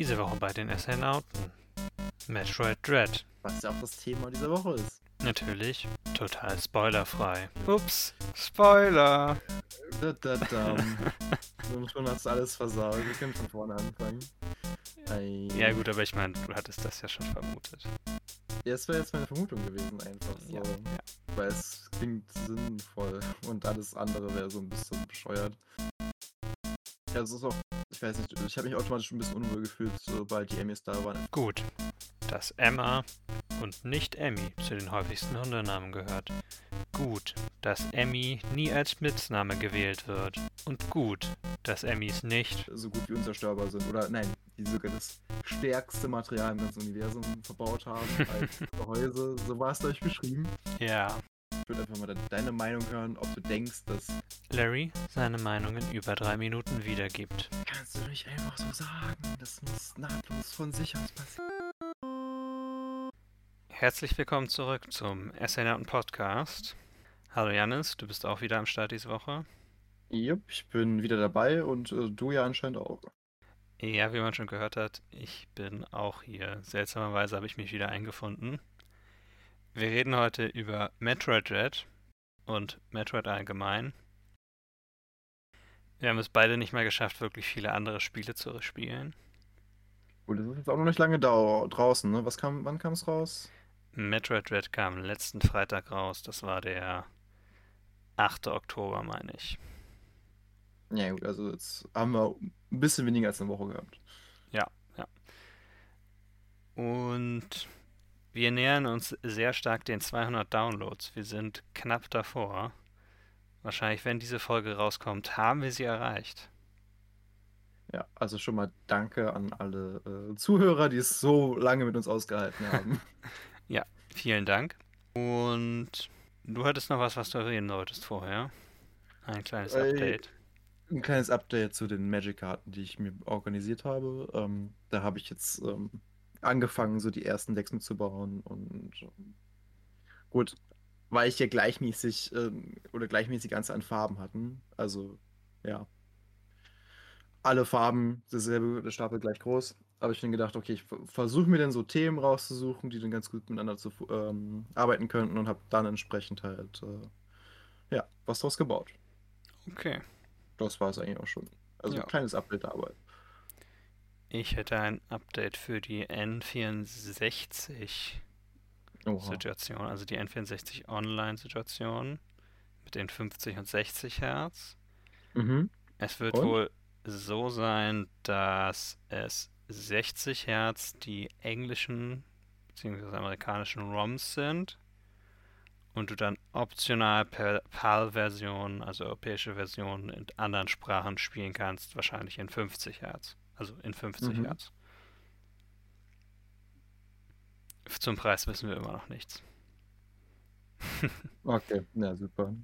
Diese Woche bei den Astronauten. Metroid Dread. Was ja auch das Thema dieser Woche ist. Natürlich total spoilerfrei. Ups, Spoiler. Da, da, da. Und schon hast du alles versaut. Wir können von vorne anfangen. Ei. Ja gut, aber ich meine, du hattest das ja schon vermutet. Ja, das wäre jetzt meine Vermutung gewesen, einfach so. Ja, ja. Weil es klingt sinnvoll und alles andere wäre so ein bisschen bescheuert. Ja, es ist auch, ich weiß nicht, ich habe mich automatisch ein bisschen unwohl gefühlt, sobald die Emmys da waren. Gut, dass Emma und nicht Emmy zu den häufigsten Hundenamen gehört. Gut, dass Emmy nie als Spitzname gewählt wird. Und gut, dass Emmys nicht so gut wie unzerstörbar sind. Oder nein, die sogar das stärkste Material im ganzen Universum verbaut haben als Gehäuse. So war es euch beschrieben. Ja. Ich würde einfach mal de- deine Meinung hören, ob du denkst, dass. Larry seine Meinung in über drei Minuten wiedergibt. Kannst du nicht einfach so sagen? Das muss nahtlos von sich aus passieren. Herzlich willkommen zurück zum Astronauten Podcast. Hallo Janis, du bist auch wieder am Start diese Woche. Jupp, ich bin wieder dabei und äh, du ja anscheinend auch. Ja, wie man schon gehört hat, ich bin auch hier. Seltsamerweise habe ich mich wieder eingefunden. Wir reden heute über Metroid Dread und Metroid allgemein. Wir haben es beide nicht mal geschafft, wirklich viele andere Spiele zu spielen. Gut, das ist jetzt auch noch nicht lange draußen, ne? Was kam, wann kam es raus? Metroid Dread kam letzten Freitag raus. Das war der 8. Oktober, meine ich. Ja, gut, also jetzt haben wir ein bisschen weniger als eine Woche gehabt. Und wir nähern uns sehr stark den 200 Downloads. Wir sind knapp davor. Wahrscheinlich, wenn diese Folge rauskommt, haben wir sie erreicht. Ja, also schon mal danke an alle äh, Zuhörer, die es so lange mit uns ausgehalten haben. Vielen Dank. Und du hattest noch was, was du erwähnen wolltest vorher. Ein kleines Äh, Update. Ein kleines Update zu den Magic-Karten, die ich mir organisiert habe. Ähm, da habe ich jetzt ähm, angefangen, so die ersten Decks mitzubauen und ähm, gut, weil ich ja gleichmäßig ähm, oder gleichmäßige Anzahl an Farben hatten. Also ja, alle Farben, dasselbe, der Stapel gleich groß. Habe ich dann gedacht, okay, ich versuche mir dann so Themen rauszusuchen, die dann ganz gut miteinander zu ähm, arbeiten könnten und habe dann entsprechend halt äh, ja was draus gebaut. Okay. Das war es eigentlich auch schon. Also Ja. ein kleines Update der Arbeit. Ich hätte ein Update für die N64 Oha. Situation, also die N64 Online-Situation mit den 50 und 60 Hertz. Mhm. Es wird Und? wohl so sein, dass es 60 Hertz die englischen bzw. amerikanischen ROMs sind und du dann optional per PAL-Version, also europäische Versionen in anderen Sprachen spielen kannst, wahrscheinlich in 50 Hertz. Also in 50 Mhm. Hertz. Zum Preis wissen wir immer noch nichts. Okay, ja, super.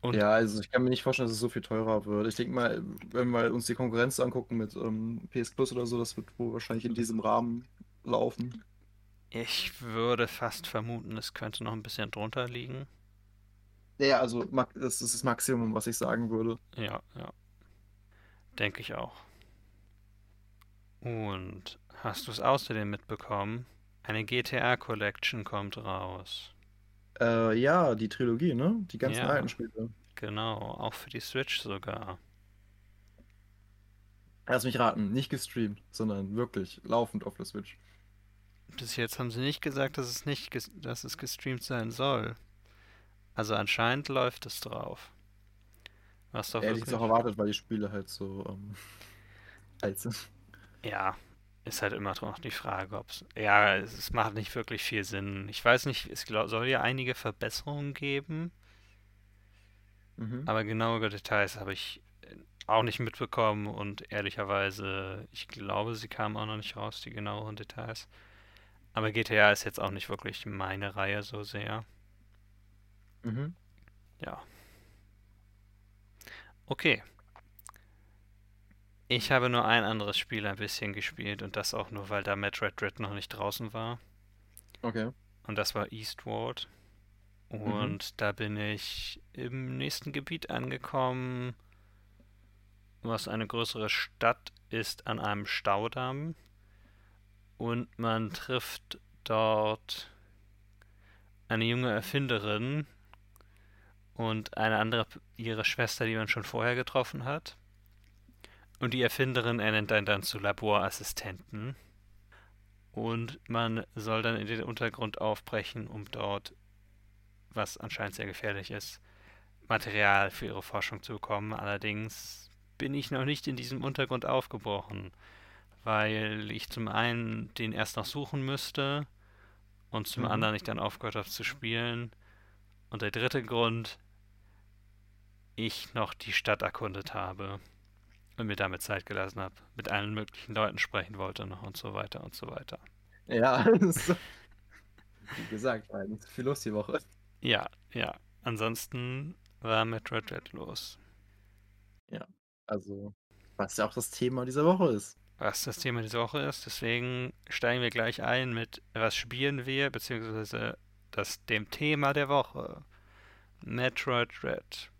Und- ja, also ich kann mir nicht vorstellen, dass es so viel teurer wird. Ich denke mal, wenn wir uns die Konkurrenz angucken mit ähm, PS Plus oder so, das wird wohl wahrscheinlich in diesem Rahmen laufen. Ich würde fast vermuten, es könnte noch ein bisschen drunter liegen. Ja, also das ist das Maximum, was ich sagen würde. Ja, ja. Denke ich auch. Und hast du es außerdem mitbekommen? Eine GTA Collection kommt raus. Äh, ja, die Trilogie, ne? Die ganzen Ja. alten Spiele. Genau, auch für die Switch sogar. Lass mich raten, nicht gestreamt, sondern wirklich laufend auf der Switch. Bis jetzt haben sie nicht gesagt, dass es nicht, dass es gestreamt sein soll. Also anscheinend läuft es drauf. Was doch Hätte ich es auch erwartet, weil die Spiele halt so ähm, alt sind. Ja, ist halt immer noch die Frage, ob es. Ja, es macht nicht wirklich viel Sinn. Ich weiß nicht, es soll ja einige Verbesserungen geben, Mhm. aber genaue Details habe ich äh, auch nicht mitbekommen und ehrlicherweise, ich glaube, sie kamen auch noch nicht raus, die genaueren Details. Aber GTA ist jetzt auch nicht wirklich meine Reihe so sehr. Mhm. Ja. Okay. Ich habe nur ein anderes Spiel ein bisschen gespielt und das auch nur, weil da Metroid Dread noch nicht draußen war. Okay. Und das war Eastward. Und da bin ich im nächsten Gebiet angekommen, was eine größere Stadt ist an einem Staudamm. Und man trifft dort eine junge Erfinderin und eine andere, ihre Schwester, die man schon vorher getroffen hat. Und die Erfinderin ernennt einen dann zu Laborassistenten. Und man soll dann in den Untergrund aufbrechen, um dort, was anscheinend sehr gefährlich ist, Material für ihre Forschung zu bekommen. Allerdings bin ich noch nicht in diesem Untergrund aufgebrochen, weil ich zum einen den erst noch suchen müsste und zum mhm. anderen ich dann aufgehört habe zu spielen. Und der dritte Grund, ich noch die Stadt erkundet habe und mir damit Zeit gelassen habe, mit allen möglichen Leuten sprechen wollte noch und so weiter und so weiter. Ja, so, wie gesagt, viel los die Woche. Ja, ja. Ansonsten war Metroid Dread los. Ja, also, was ja auch das Thema dieser Woche ist. Was das Thema dieser Woche ist, deswegen steigen wir gleich ein mit, was spielen wir, beziehungsweise das, dem Thema der Woche. Metroid Dread.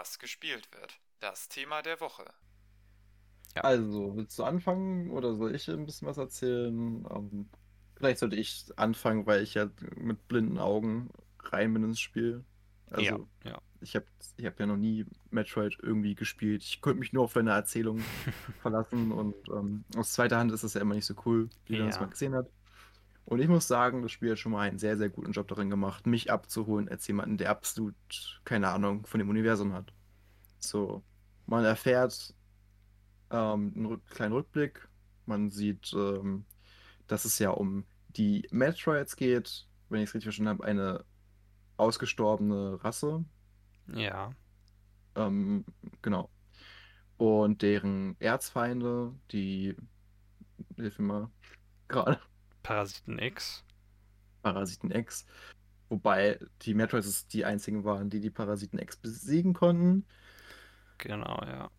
Was gespielt wird. Das Thema der Woche. Ja. Also, willst du anfangen oder soll ich ein bisschen was erzählen? Ähm, vielleicht sollte ich anfangen, weil ich ja mit blinden Augen rein bin ins Spiel. Also, ja, ja. ich habe ich hab ja noch nie Metroid irgendwie gespielt. Ich konnte mich nur auf deine Erzählung verlassen und ähm, aus zweiter Hand ist das ja immer nicht so cool, wie man ja. das mal gesehen hat. Und ich muss sagen, das Spiel hat schon mal einen sehr, sehr guten Job darin gemacht, mich abzuholen als jemanden, der absolut keine Ahnung von dem Universum hat. So, man erfährt ähm, einen kleinen Rückblick. Man sieht, ähm, dass es ja um die Metroids geht, wenn ich es richtig verstanden habe, eine ausgestorbene Rasse. Ja. Ähm, genau. Und deren Erzfeinde, die, hilf mir mal gerade. Parasiten X. Parasiten X. Wobei die Metroids die einzigen waren, die die Parasiten X besiegen konnten. Genau, ja.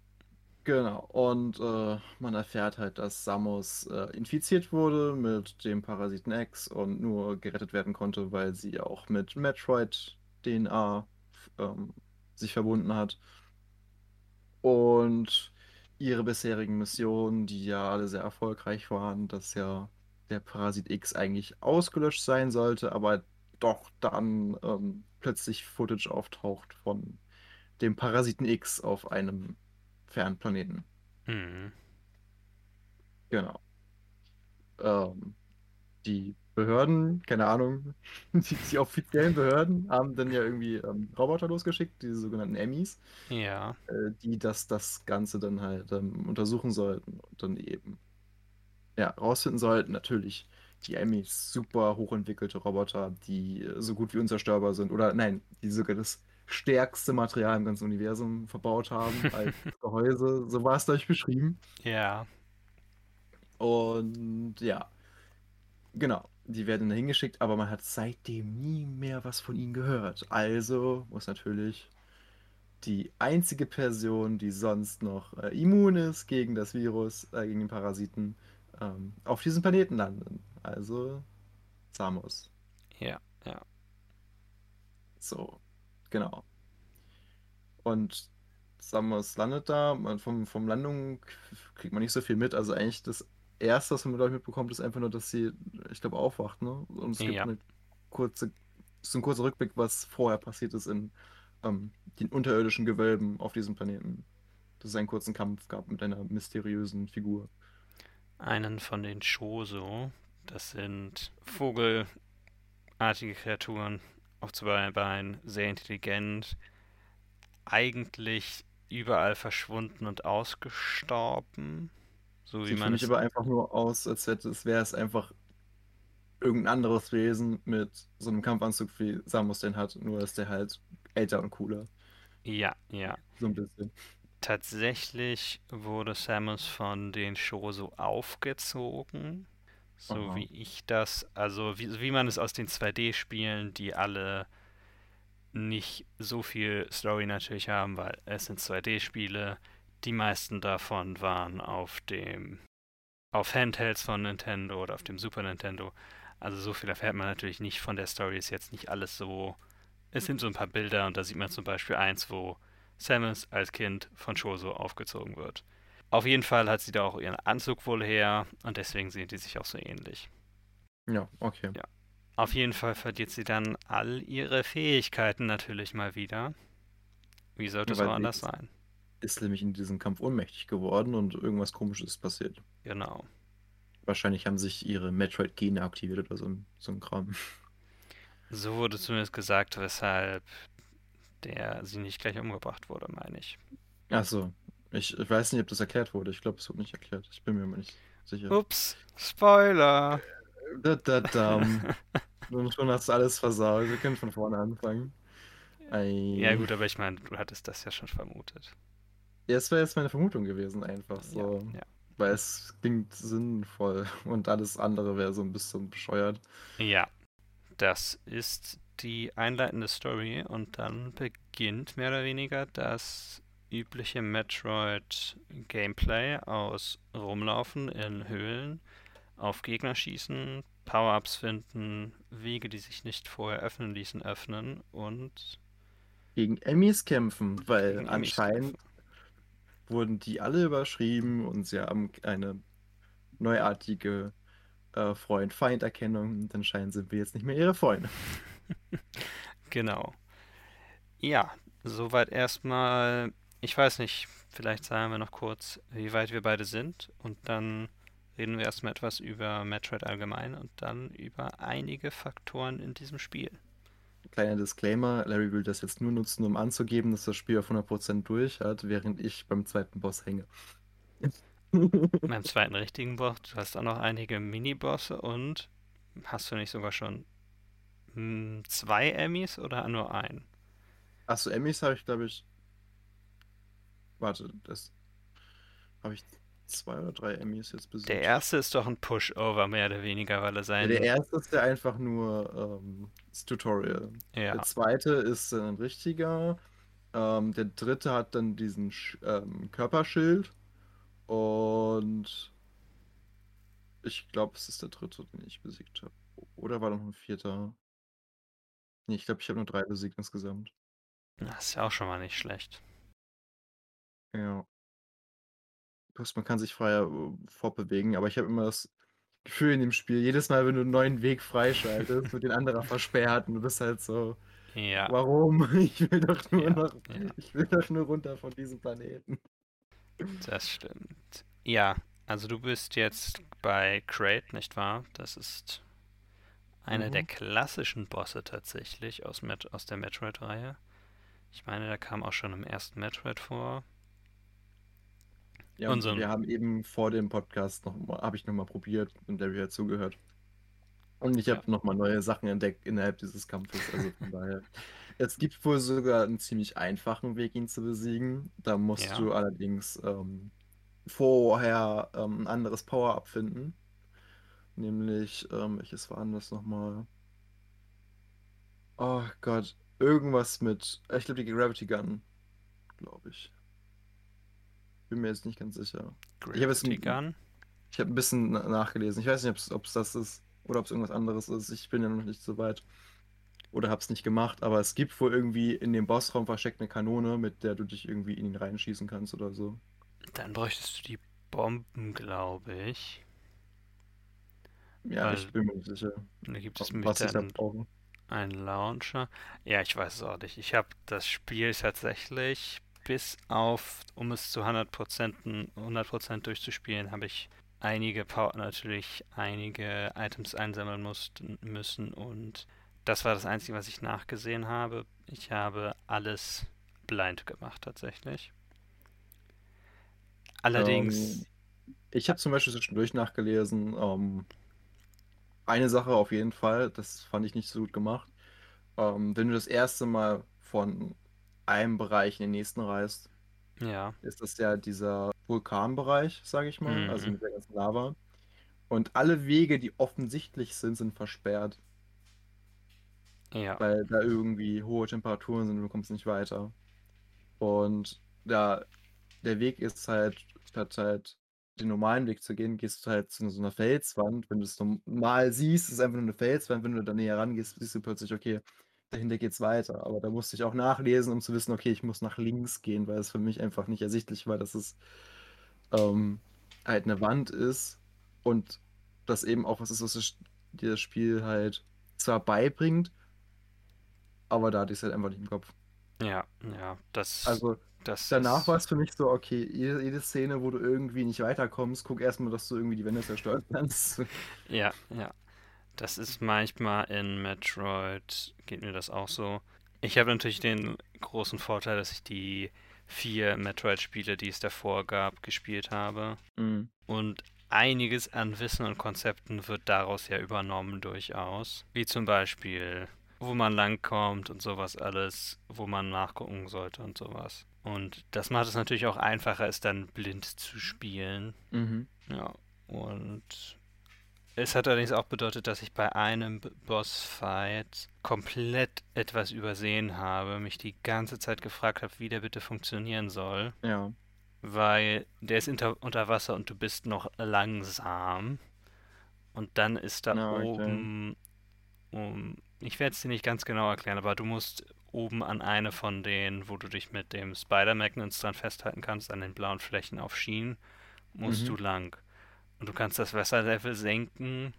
Genau, und äh, man erfährt halt, dass Samus äh, infiziert wurde mit dem Parasiten X und nur gerettet werden konnte, weil sie auch mit Metroid-DNA ähm, sich verbunden hat. Und ihre bisherigen Missionen, die ja alle sehr erfolgreich waren, dass ja der Parasit X eigentlich ausgelöscht sein sollte, aber doch dann ähm, plötzlich Footage auftaucht von dem Parasiten X auf einem Fernplaneten. Mhm. Genau. Ähm, die Behörden, keine Ahnung, die, die, offiziellen Behörden haben dann ja irgendwie ähm, Roboter losgeschickt, diese sogenannten Emmys, ja. äh, die das, das Ganze dann halt ähm, untersuchen sollten und dann eben ja, rausfinden sollten, natürlich die Emmys super hochentwickelte Roboter, die äh, so gut wie unzerstörbar sind. Oder nein, die sogar das stärkste Material im ganzen Universum verbaut haben als Gehäuse. So war es euch beschrieben. Ja. Und ja, genau. Die werden da hingeschickt, aber man hat seitdem nie mehr was von ihnen gehört. Also muss natürlich die einzige Person, die sonst noch äh, immun ist gegen das Virus, äh, gegen den Parasiten, ähm, auf diesem Planeten landen. Also Samus. Ja, ja. So. Genau. Und Samus landet da. Man, vom, vom Landung kriegt man nicht so viel mit. Also eigentlich das Erste, was man mit euch mitbekommt, ist einfach nur, dass sie, ich glaube, aufwacht. Ne? Und es gibt ja. eine kurze, so ein kurzer Rückblick, was vorher passiert ist in ähm, den unterirdischen Gewölben auf diesem Planeten. Dass es einen kurzen Kampf gab mit einer mysteriösen Figur. Einen von den Shoso. Das sind vogelartige Kreaturen, auf zwei Beinen, sehr intelligent, eigentlich überall verschwunden und ausgestorben. So wie Sieht man für mich aber einfach nur aus, als hätte es wäre es einfach irgendein anderes Wesen mit so einem Kampfanzug wie Samus den hat, nur ist der halt älter und cooler. Ja, ja. So ein bisschen. Tatsächlich wurde Samus von den Shoso aufgezogen so Aha. wie ich das, also wie, wie man es aus den 2D-Spielen, die alle nicht so viel Story natürlich haben, weil es sind 2D-Spiele. Die meisten davon waren auf dem auf Handhelds von Nintendo oder auf dem Super Nintendo. Also so viel erfährt man natürlich nicht von der Story. Ist jetzt nicht alles so. Es sind so ein paar Bilder und da sieht man zum Beispiel eins, wo Samus als Kind von Choso aufgezogen wird. Auf jeden Fall hat sie da auch ihren Anzug wohl her und deswegen sehen die sich auch so ähnlich. Ja, okay. Ja. Auf jeden Fall verliert sie dann all ihre Fähigkeiten natürlich mal wieder. Wie sollte es auch anders ist- sein? Ist nämlich in diesem Kampf ohnmächtig geworden und irgendwas komisches ist passiert. Genau. Wahrscheinlich haben sich ihre Metroid-Gene aktiviert oder so, so ein Kram. So wurde zumindest gesagt, weshalb der sie nicht gleich umgebracht wurde, meine ich. Achso, ich, ich weiß nicht, ob das erklärt wurde. Ich glaube, es wurde nicht erklärt. Ich bin mir aber nicht sicher. Ups, Spoiler. Da, da, dam. Und schon hast du alles versaut. Wir können von vorne anfangen. Ei. Ja gut, aber ich meine, du hattest das ja schon vermutet. Ja, es wäre jetzt meine Vermutung gewesen, einfach so. Ja, Weil es klingt sinnvoll und alles andere wäre so ein bisschen bescheuert. ja. ja, das ist die einleitende Story und dann beginnt mehr oder weniger das übliche Metroid-Gameplay aus Rumlaufen in Höhlen, auf Gegner schießen, Power-Ups finden, Wege, die sich nicht vorher öffnen ließen, öffnen und Gegen Emmys kämpfen, weil Enemies anscheinend kämpfen. wurden die alle überschrieben und sie haben eine neuartige äh, Freund-Feind-Erkennung und anscheinend sind wir jetzt nicht mehr ihre Freunde. Genau. Ja, soweit erstmal. Ich weiß nicht, vielleicht sagen wir noch kurz, wie weit wir beide sind und dann reden wir erstmal etwas über Metroid allgemein und dann über einige Faktoren in diesem Spiel. Kleiner Disclaimer, Larry will das jetzt nur nutzen, um anzugeben, dass das Spiel auf 100% durch hat, während ich beim zweiten Boss hänge. Beim zweiten richtigen Boss, du hast auch noch einige Minibosse und hast du nicht sogar schon zwei Emmys oder nur einen? Achso, Emmys habe ich, glaube ich. Warte, das. Habe ich zwei oder drei Emmys jetzt besiegt? Der erste ist doch ein Pushover, mehr oder weniger, weil er Ja, sein. der erste ist ja einfach nur ähm, das Tutorial. Ja, Der zweite ist ein richtiger. Ähm, der dritte hat dann diesen Sch ähm, Körperschild. Und ich glaube, es ist der dritte, den ich besiegt habe. Oder war noch ein vierter? Nee, ich glaube, ich habe nur drei besiegt insgesamt. das ist ja auch schon mal nicht schlecht. Ja. Bloß man kann sich freier äh, fortbewegen, aber ich habe immer das Gefühl in dem Spiel, jedes Mal, wenn du einen neuen Weg freischaltest, wird den anderer versperrt und du bist halt so, Ja, warum? Ich will doch nur Ja, noch, ja. ich will doch nur runter von diesem Planeten. Das stimmt. Ja, also du bist jetzt bei Crate, nicht wahr? Das ist einer der Mhm. klassischen Bosse tatsächlich aus, Met aus der Metroid-Reihe. Ich meine, der kam auch schon im ersten Metroid vor. Ja, Und so wir haben eben vor dem Podcast noch habe ich noch mal probiert und der hat zugehört. Und ich habe Ja. noch mal neue Sachen entdeckt innerhalb dieses Kampfes. Also von daher. Es gibt wohl sogar einen ziemlich einfachen Weg, ihn zu besiegen. Da musst Ja. du allerdings ähm, vorher ähm, ein anderes Power-Up finden. Nämlich, ähm, welches war das nochmal? Oh Gott, irgendwas mit, ich glaube die Gravity Gun, glaube ich. Bin mir jetzt nicht ganz sicher. Ich Gravity ein- Gun. Ich habe ein bisschen na- nachgelesen. Ich weiß nicht, ob es das ist oder ob es irgendwas anderes ist. Ich bin ja noch nicht so weit. Oder habe es nicht gemacht. Aber es gibt wohl irgendwie in dem Bossraum versteckt eine Kanone, mit der du dich irgendwie in ihn reinschießen kannst oder so. Dann bräuchtest du die Bomben, glaube ich. Ja, Weil- ich bin mir nicht sicher, Da gibt es dann brauche. einen Launcher. Ja, ich weiß es auch nicht. Ich habe das Spiel tatsächlich bis auf, um es zu 100%, 100% durchzuspielen, habe ich einige Power, natürlich einige Items einsammeln mussten, müssen und das war das Einzige, was ich nachgesehen habe. Ich habe alles blind gemacht tatsächlich. Allerdings, Ähm, Ich habe zum Beispiel zwischendurch nachgelesen. Ähm, eine Sache auf jeden Fall, das fand ich nicht so gut gemacht. Ähm, wenn du das erste Mal von einem Bereich in den nächsten reist, ja, ist das ja dieser Vulkanbereich, sage ich mal, also Mhm. mit der ganzen Lava. Und alle Wege, die offensichtlich sind, sind versperrt, ja, weil da irgendwie hohe Temperaturen sind und du kommst nicht weiter. Und da der Weg ist halt, statt halt den normalen Weg zu gehen, gehst du halt zu so einer Felswand. Wenn du es normal siehst, ist es einfach nur eine Felswand. Wenn du da näher rangehst, siehst du plötzlich, okay, dahinter geht's weiter. Aber da musste ich auch nachlesen, um zu wissen, okay, ich muss nach links gehen, weil es für mich einfach nicht ersichtlich war, dass es ähm, halt eine Wand ist und das eben auch was ist, was das- dir das Spiel halt zwar beibringt, aber da hatte ich es halt einfach nicht im Kopf. Ja, ja, das, Also das danach war es für mich so, okay, jede, jede Szene, wo du irgendwie nicht weiterkommst, guck erstmal, dass du irgendwie die Wände zerstören kannst. ja, ja. Das ist manchmal in Metroid, geht mir das auch so. Ich habe natürlich den großen Vorteil, dass ich die vier Metroid-Spiele, die es davor gab, gespielt habe. Mhm. Und einiges an Wissen und Konzepten wird daraus ja übernommen durchaus. Wie zum Beispiel, wo man langkommt und sowas alles, wo man nachgucken sollte und sowas. Und das macht es natürlich auch einfacher, es dann blind zu spielen. Mhm. Ja, und es hat allerdings auch bedeutet, dass ich bei einem Bossfight komplett etwas übersehen habe, mich die ganze Zeit gefragt habe, wie der bitte funktionieren soll, Ja. weil der ist unter, unter Wasser und du bist noch langsam. Und dann ist da Ja, oben, um, ich werde es dir nicht ganz genau erklären, aber du musst oben an eine von denen, wo du dich mit dem Spider-Magnets dran festhalten kannst, an den blauen Flächen auf Schienen, musst Mhm. du lang. Und du kannst das Wasserlevel senken,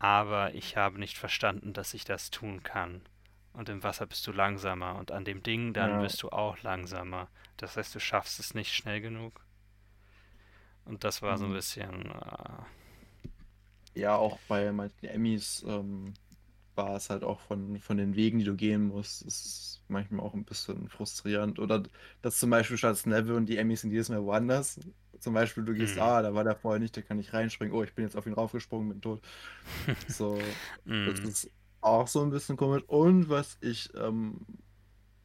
aber ich habe nicht verstanden, dass ich das tun kann. Und im Wasser bist du langsamer und an dem Ding dann Ja. bist du auch langsamer. Das heißt, du schaffst es nicht schnell genug. Und das war so ein Mhm. bisschen, äh, Ja, auch bei manchen Emmys ähm, war es halt auch von, von den Wegen, die du gehen musst, ist manchmal auch ein bisschen frustrierend. Oder dass zum Beispiel statt Level und die Emmys sind jedes Mal woanders. Zum Beispiel, du gehst, Mhm. ah, da war der vorher nicht, da kann ich reinspringen. Oh, ich bin jetzt auf ihn raufgesprungen, bin tot. So, das mm, ist auch so ein bisschen komisch. Und was ich ähm,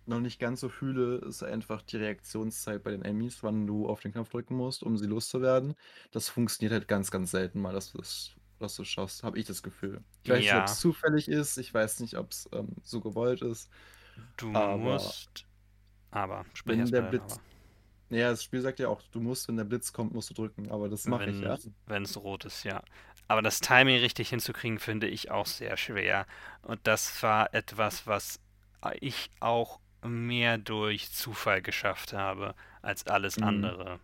noch nicht ganz so fühle, ist einfach die Reaktionszeit bei den Emmys, wann du auf den Knopf drücken musst, um sie loszuwerden. Das funktioniert halt ganz, ganz selten mal, dass du das, dass du schaffst, habe ich das Gefühl. Ich weiß nicht, ob ja, es zufällig ist, ich weiß nicht, ob es ähm, so gewollt ist, du aber musst, aber, sprich wenn der Blitz, Aber. ja, das Spiel sagt ja auch, du musst, wenn der Blitz kommt, musst du drücken, aber das mache ich, ja. Wenn, wenn es rot ist, ja. Aber das Timing richtig hinzukriegen, finde ich auch sehr schwer. Und das war etwas, was ich auch mehr durch Zufall geschafft habe als alles Mhm. andere.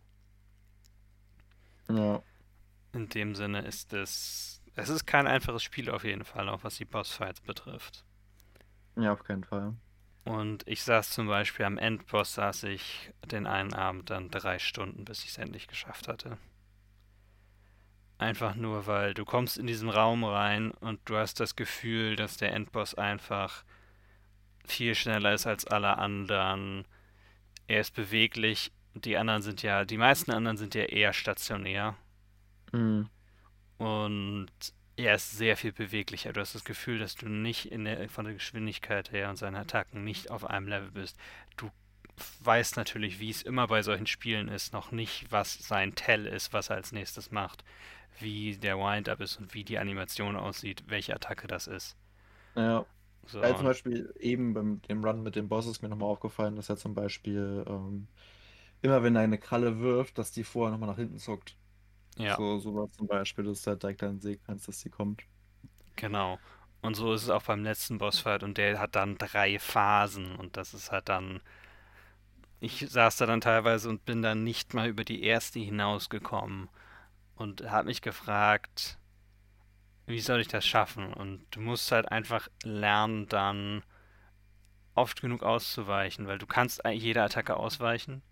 Ja, In dem Sinne ist es, es ist kein einfaches Spiel auf jeden Fall, auch was die Bossfights betrifft. ja, auf keinen Fall. Und ich saß zum Beispiel am Endboss, saß ich den einen Abend dann drei Stunden, bis ich es endlich geschafft hatte. Einfach nur, weil du kommst in diesen Raum rein und du hast das Gefühl, dass der Endboss einfach viel schneller ist als alle anderen. Er ist beweglich. Die anderen sind ja, die meisten anderen sind ja eher stationär. Mhm. Und er ist sehr viel beweglicher. Du hast das Gefühl, dass du nicht in der, von der Geschwindigkeit her und seinen Attacken nicht auf einem Level bist. Du weißt natürlich, wie es immer bei solchen Spielen ist, noch nicht, was sein Tell ist, was er als nächstes macht, wie der Wind-Up ist und wie die Animation aussieht, welche Attacke das ist. Ja. So, Ja, zum Beispiel eben beim dem Run mit dem Boss ist mir nochmal aufgefallen, dass er zum Beispiel ähm, immer wenn er eine Kralle wirft, dass die vorher nochmal nach hinten zuckt. Ja, So, sowas zum Beispiel, dass du halt direkt dann sehen kannst, dass sie kommt. genau. Und so ist es auch beim letzten Bossfight und der hat dann drei Phasen und das ist halt dann. Ich saß da dann teilweise und bin dann nicht mal über die erste hinausgekommen. und habe mich gefragt, wie soll ich das schaffen? Und du musst halt einfach lernen, dann oft genug auszuweichen, weil du kannst jeder Attacke ausweichen.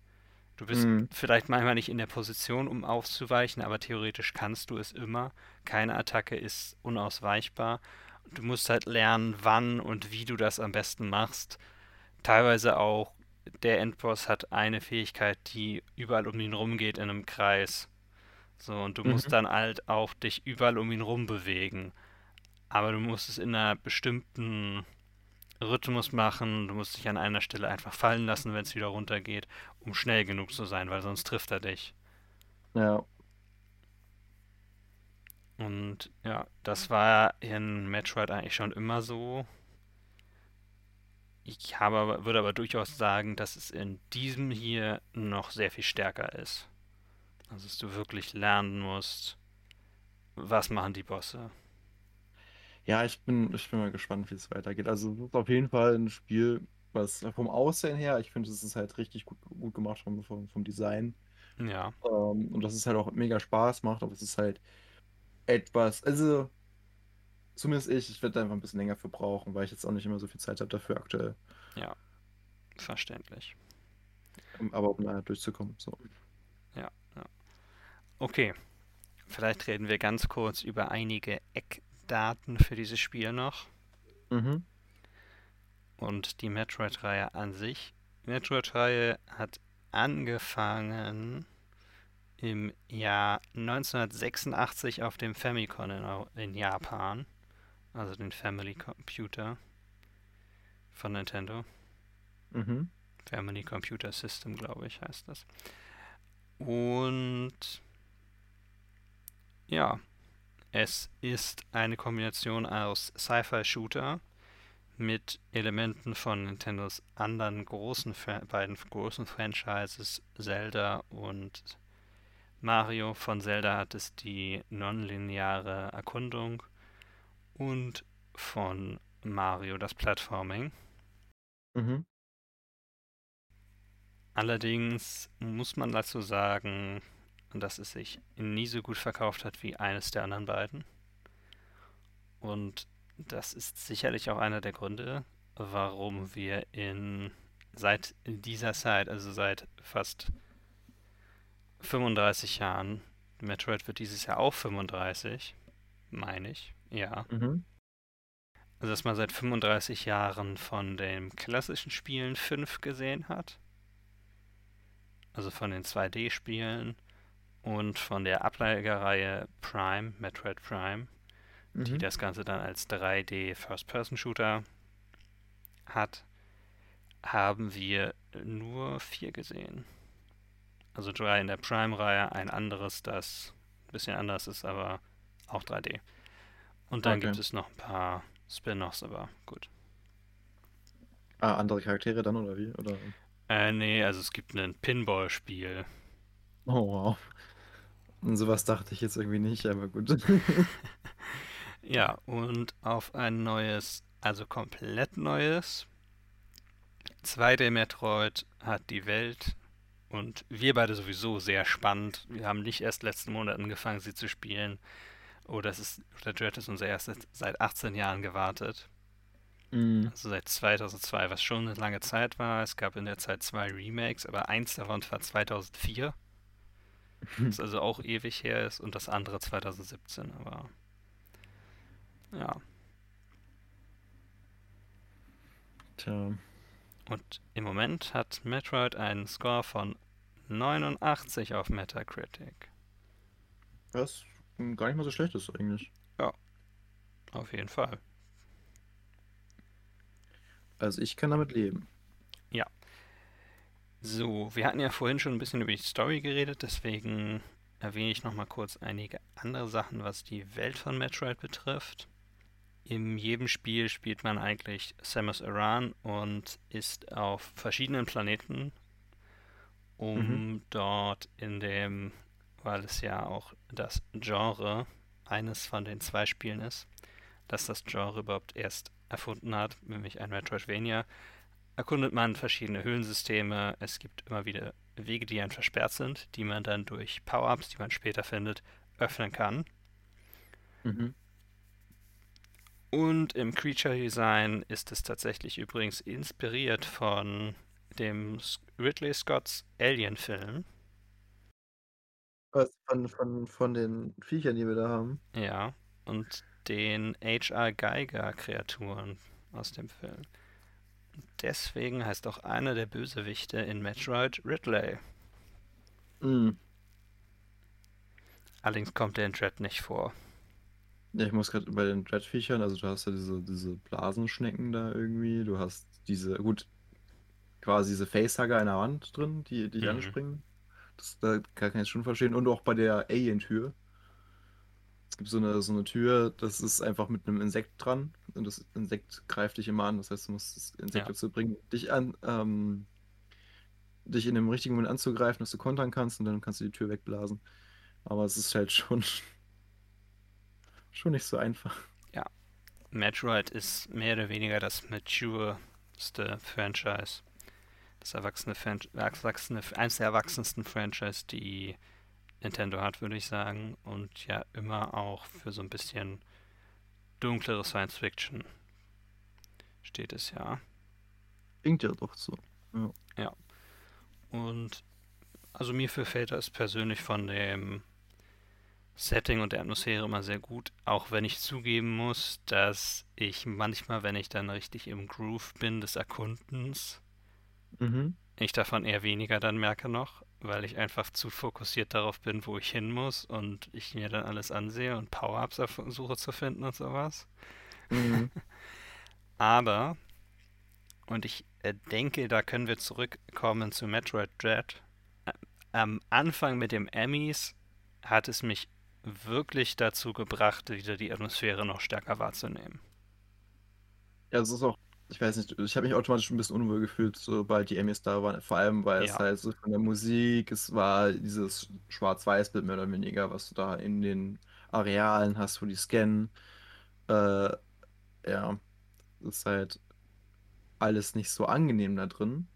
Du bist Mhm. vielleicht manchmal nicht in der Position, um auszuweichen, aber theoretisch kannst du es immer. Keine Attacke ist unausweichbar. Du musst halt lernen, wann und wie du das am besten machst. Teilweise auch, der Endboss hat eine Fähigkeit, die überall um ihn rum geht in einem Kreis. So, und du musst Mhm. dann halt auch dich überall um ihn rum bewegen. Aber du musst es in einer bestimmten Rhythmus machen. Du musst dich an einer Stelle einfach fallen lassen, wenn es wieder runtergeht, um schnell genug zu sein, weil sonst trifft er dich. Ja. Und ja, das war in Metroid eigentlich schon immer so. Ich habe aber, würde aber durchaus sagen, dass es in diesem hier noch sehr viel stärker ist. Also, dass du wirklich lernen musst, was machen die Bosse. Ja, ich bin, ich bin mal gespannt, wie es weitergeht. Also, es ist auf jeden Fall ein Spiel, was vom Aussehen her, ich finde, es ist halt richtig gut, gut gemacht vom, vom, vom Design. Ja, Ähm, und dass es halt auch mega Spaß macht, aber es ist halt etwas, also zumindest ich, ich werde da einfach ein bisschen länger für brauchen, weil ich jetzt auch nicht immer so viel Zeit habe dafür aktuell. verständlich. Um, aber um da durchzukommen. So. Okay, vielleicht reden wir ganz kurz über einige Eckdaten für dieses Spiel noch Mhm. und die Metroid-Reihe an sich. Die Metroid-Reihe hat angefangen im Jahr 1986 auf dem Famicom in, in Japan, also den Family Computer von Nintendo. Mhm. Family Computer System, glaube ich, heißt das. Und ja, es ist eine Kombination aus Sci-Fi-Shooter mit Elementen von Nintendos anderen großen beiden großen Franchises, Zelda und Mario. Von Zelda hat es die nonlineare Erkundung und von Mario das Platforming. Mhm. Allerdings muss man dazu sagen, dass es sich nie so gut verkauft hat wie eines der anderen beiden. Und das ist sicherlich auch einer der Gründe, warum wir in seit dieser Zeit, also seit fast 35 Jahren, Metroid wird dieses Jahr auch 35, meine ich, ja. Mhm. Also dass man seit 35 Jahren von den klassischen Spielen 5 gesehen hat. Also von den 2D-Spielen und von der Ablegerreihe Prime, Metroid Prime, die Mhm. das Ganze dann als 3D First-Person-Shooter hat, haben wir nur vier gesehen. Also drei in der Prime-Reihe, ein anderes, das ein bisschen anders ist, aber auch 3D. Und dann Okay. gibt es noch ein paar Spin-offs, aber gut. Ah, andere Charaktere dann oder wie? Oder? Äh, nee, also es gibt ein Pinball-Spiel. Oh wow. Und sowas dachte ich jetzt irgendwie nicht, aber gut. Ja, und auf ein neues, also komplett neues 2D Metroid hat die Welt und wir beide sowieso sehr spannend. Wir haben nicht erst letzten Monat angefangen, sie zu spielen. Oh, das ist, der Dread ist unser erstes seit 18 Jahren gewartet. Mhm. Also seit 2002, was schon eine lange Zeit war. Es gab in der Zeit zwei Remakes, aber eins davon war 2004, was also auch ewig her ist, und das andere 2017, aber ja. Tja. Und im Moment hat Metroid einen Score von 89 auf Metacritic. Was gar nicht mal so schlecht ist eigentlich. Auf jeden Fall. Also ich kann damit leben. So, wir hatten ja vorhin schon ein bisschen über die Story geredet, deswegen erwähne ich nochmal kurz einige andere Sachen, was die Welt von Metroid betrifft. In jedem Spiel spielt man eigentlich Samus Aran und ist auf verschiedenen Planeten, um dort in dem, weil es ja auch das Genre eines von den zwei Spielen ist, dass das Genre überhaupt erst erfunden hat, nämlich ein Metroidvania, erkundet man verschiedene Höhlensysteme. Es gibt immer wieder Wege, die dann versperrt sind, die man dann durch Power-Ups, die man später findet, öffnen kann. Mhm. Und im Creature Design ist es tatsächlich übrigens inspiriert von dem Ridley Scotts Alien-Film. Was von, von, von den Viechern, die wir da haben. Ja, und den H.R. Geiger-Kreaturen aus dem Film. Deswegen heißt auch einer der Bösewichte in Metroid Ridley. Mhm. Allerdings kommt der in Dread nicht vor. Ja, ich muss gerade bei den Dreadviechern, also du hast ja diese, diese Blasenschnecken da irgendwie, du hast diese, gut, quasi diese Facehugger in der Wand drin, die, dich Mhm. anspringen. Das, da kann ich schon verstehen. Und auch bei der Alien-Tür. Es gibt so eine, so eine Tür, das ist einfach mit einem Insekt dran. Und das Insekt greift dich immer an. Das heißt, du musst das Insekt Ja. dazu bringen, dich an, ähm, dich in dem richtigen Moment anzugreifen, dass du kontern kannst und dann kannst du die Tür wegblasen. Aber es ist halt schon, schon nicht so einfach. Metroid ist mehr oder weniger das matureste Franchise. das erwachsene, Fran erwachsene eines der erwachsensten Franchise, die Nintendo hat, würde ich sagen. Und ja, immer auch für so ein bisschen dunklere Science Fiction steht es ja. Klingt ja doch so. Ja. ja. Und also mir gefällt das persönlich von dem Setting und der Atmosphäre immer sehr gut, auch wenn ich zugeben muss, dass ich manchmal, wenn ich dann richtig im Groove bin des Erkundens, mhm. Ich davon eher weniger dann merke noch, weil ich einfach zu fokussiert darauf bin, wo ich hin muss und ich mir dann alles ansehe und Power-Ups versuche zu finden und sowas. Mhm. Aber, und ich äh, denke, da können wir zurückkommen zu Metroid Dread. Am Anfang mit dem Emmys hat es mich wirklich dazu gebracht, wieder die Atmosphäre noch stärker wahrzunehmen. Ja, es ist auch ich weiß nicht, ich habe mich automatisch ein bisschen unwohl gefühlt, sobald die Emmys da waren. Vor allem, weil es Ja. halt so von der Musik, es war dieses Schwarz-Weiß-Bild mehr oder weniger, was du da in den Arealen hast, wo die scannen. Äh, ja, das ist halt alles nicht so angenehm da drin.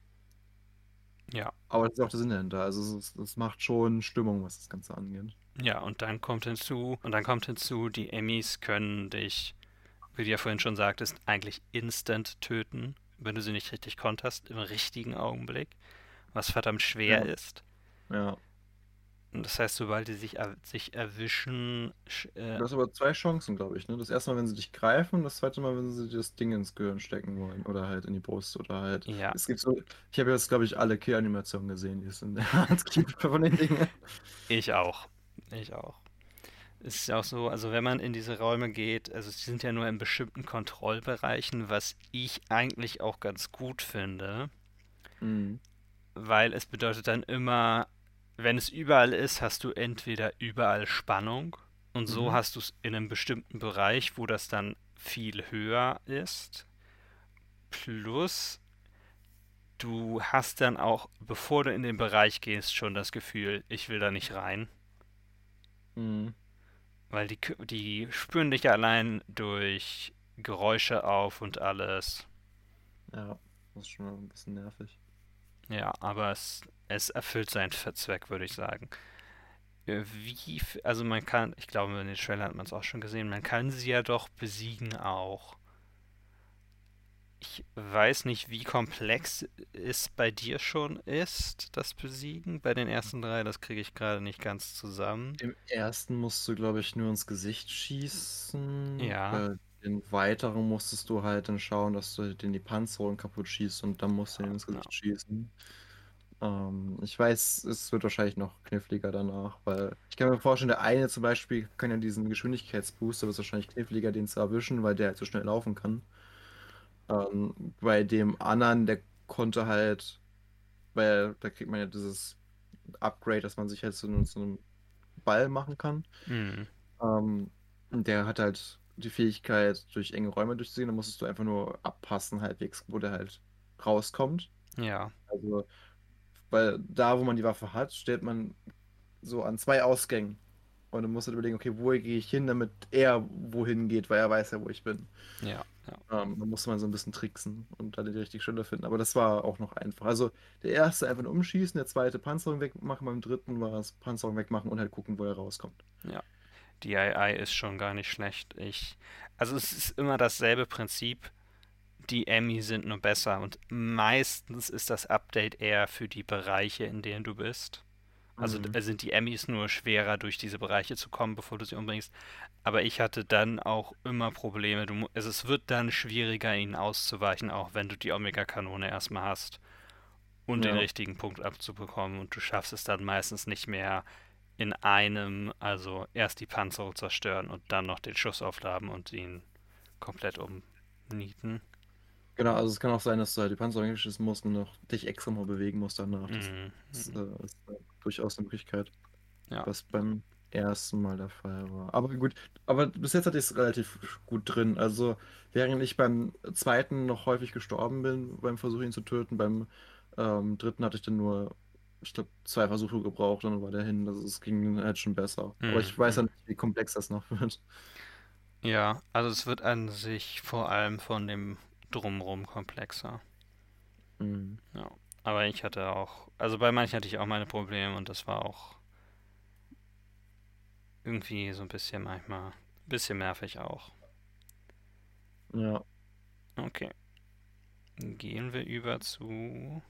Ja. Aber das ist auch der Sinn dahinter. Also es, es macht schon Stimmung, was das Ganze angeht. Ja, und dann kommt hinzu, und dann kommt hinzu, die Emmys können dich, wie du ja vorhin schon sagtest, eigentlich instant töten, wenn du sie nicht richtig konterst, im richtigen Augenblick, was verdammt schwer Ja. ist. Ja. Und das heißt, sobald die sich, er sich erwischen, sch- äh, Du hast aber zwei Chancen, glaube ich. Ne? Das erste Mal, wenn sie dich greifen, das zweite Mal, wenn sie dir das Ding ins Gehirn stecken wollen. Oder halt in die Brust. Oder halt. ja, Es gibt so. Ich habe jetzt, glaube ich, alle Kill-Animationen gesehen, die es in der Hand gibt von den Dingen. ich auch. Ich auch. Es ist ja auch so, also wenn man in diese Räume geht, also sie sind ja nur in bestimmten Kontrollbereichen, was ich eigentlich auch ganz gut finde. Mhm. weil es bedeutet dann immer, wenn es überall ist, hast du entweder überall Spannung und so Mhm. hast du es in einem bestimmten Bereich, wo das dann viel höher ist. Plus, du hast dann auch, bevor du in den Bereich gehst, schon das Gefühl, ich will da nicht rein. Mhm. Weil die, die spüren dich ja allein durch Geräusche auf und alles. Ja, das ist schon mal ein bisschen nervig. Ja, aber es, es erfüllt seinen Zweck, würde ich sagen. Äh, Wie, also man kann, ich glaube, in den Trailer hat man es auch schon gesehen, man kann sie ja doch besiegen auch. Ich weiß nicht, wie komplex es bei dir schon ist, das Besiegen. Bei den ersten drei, das kriege ich gerade nicht ganz zusammen. Im ersten musst du, glaube ich, nur ins Gesicht schießen. Ja. Bei den weiteren musstest du halt dann schauen, dass du den die Panzerung kaputt schießt und dann musst du ihn ins Ja. Gesicht schießen. Ähm, ich weiß, es wird wahrscheinlich noch kniffliger danach, weil ich kann mir vorstellen, der eine zum Beispiel kann ja diesen Geschwindigkeitsboost, aber es ist wahrscheinlich kniffliger, den zu erwischen, weil der halt so schnell laufen kann. Ähm, bei dem anderen, der konnte halt, weil da kriegt man ja dieses Upgrade, dass man sich halt so, einen- so einen Ball machen kann. Hm. Ähm, der hat halt die Fähigkeit, durch enge Räume durchzusehen. Da musstest du einfach nur abpassen, halbwegs, wo der halt rauskommt. Ja, Also, weil da, wo man die Waffe hat, steht man so an zwei Ausgängen. Und du musst halt überlegen, okay, wo gehe ich hin, damit er wohin geht, weil er weiß ja, wo ich bin. ja, ja. Ähm, da musste man so ein bisschen tricksen und dann die richtige Stelle finden. Aber das war auch noch einfach. Also der erste einfach umschießen, der zweite Panzerung wegmachen, beim dritten war es Panzerung wegmachen und halt gucken, wo er rauskommt. Die AI ist schon gar nicht schlecht. Ich, also es ist immer dasselbe Prinzip. Die Emmy sind nur besser und meistens ist das Update eher für die Bereiche, in denen du bist. Also Mhm. d- sind die Emmys nur schwerer, durch diese Bereiche zu kommen, bevor du sie umbringst. Aber ich hatte dann auch immer Probleme. Du, also es wird dann schwieriger, ihnen auszuweichen, auch wenn du die Omega-Kanone erstmal hast und den Ja. richtigen Punkt abzubekommen. Und du schaffst es dann meistens nicht mehr in einem, also erst die Panzerung zerstören und dann noch den Schuss aufladen und ihn komplett umnieten. Genau, also es kann auch sein, dass du halt die Panzerung hinschießen musst und noch dich extra mal bewegen musst danach. Das Mhm. ist, äh, ist äh, durchaus eine Möglichkeit, Ja. was beim ersten Mal der Fall war. Aber gut, aber bis jetzt hatte ich es relativ gut drin. Also während ich beim zweiten noch häufig gestorben bin, beim Versuch ihn zu töten, beim ähm, dritten hatte ich dann nur, ich glaube, zwei Versuche gebraucht und dann war der hin. Also es ging halt schon besser. Aber ich Mhm, weiß ja mhm. nicht, wie komplex das noch wird. Ja, also es wird an sich vor allem von dem Drumrum komplexer. Mhm. Ja. Aber ich hatte auch, also bei manchen hatte ich auch meine Probleme und das war auch irgendwie so ein bisschen manchmal, ein bisschen nervig auch. Ja. Okay. Gehen wir über zu.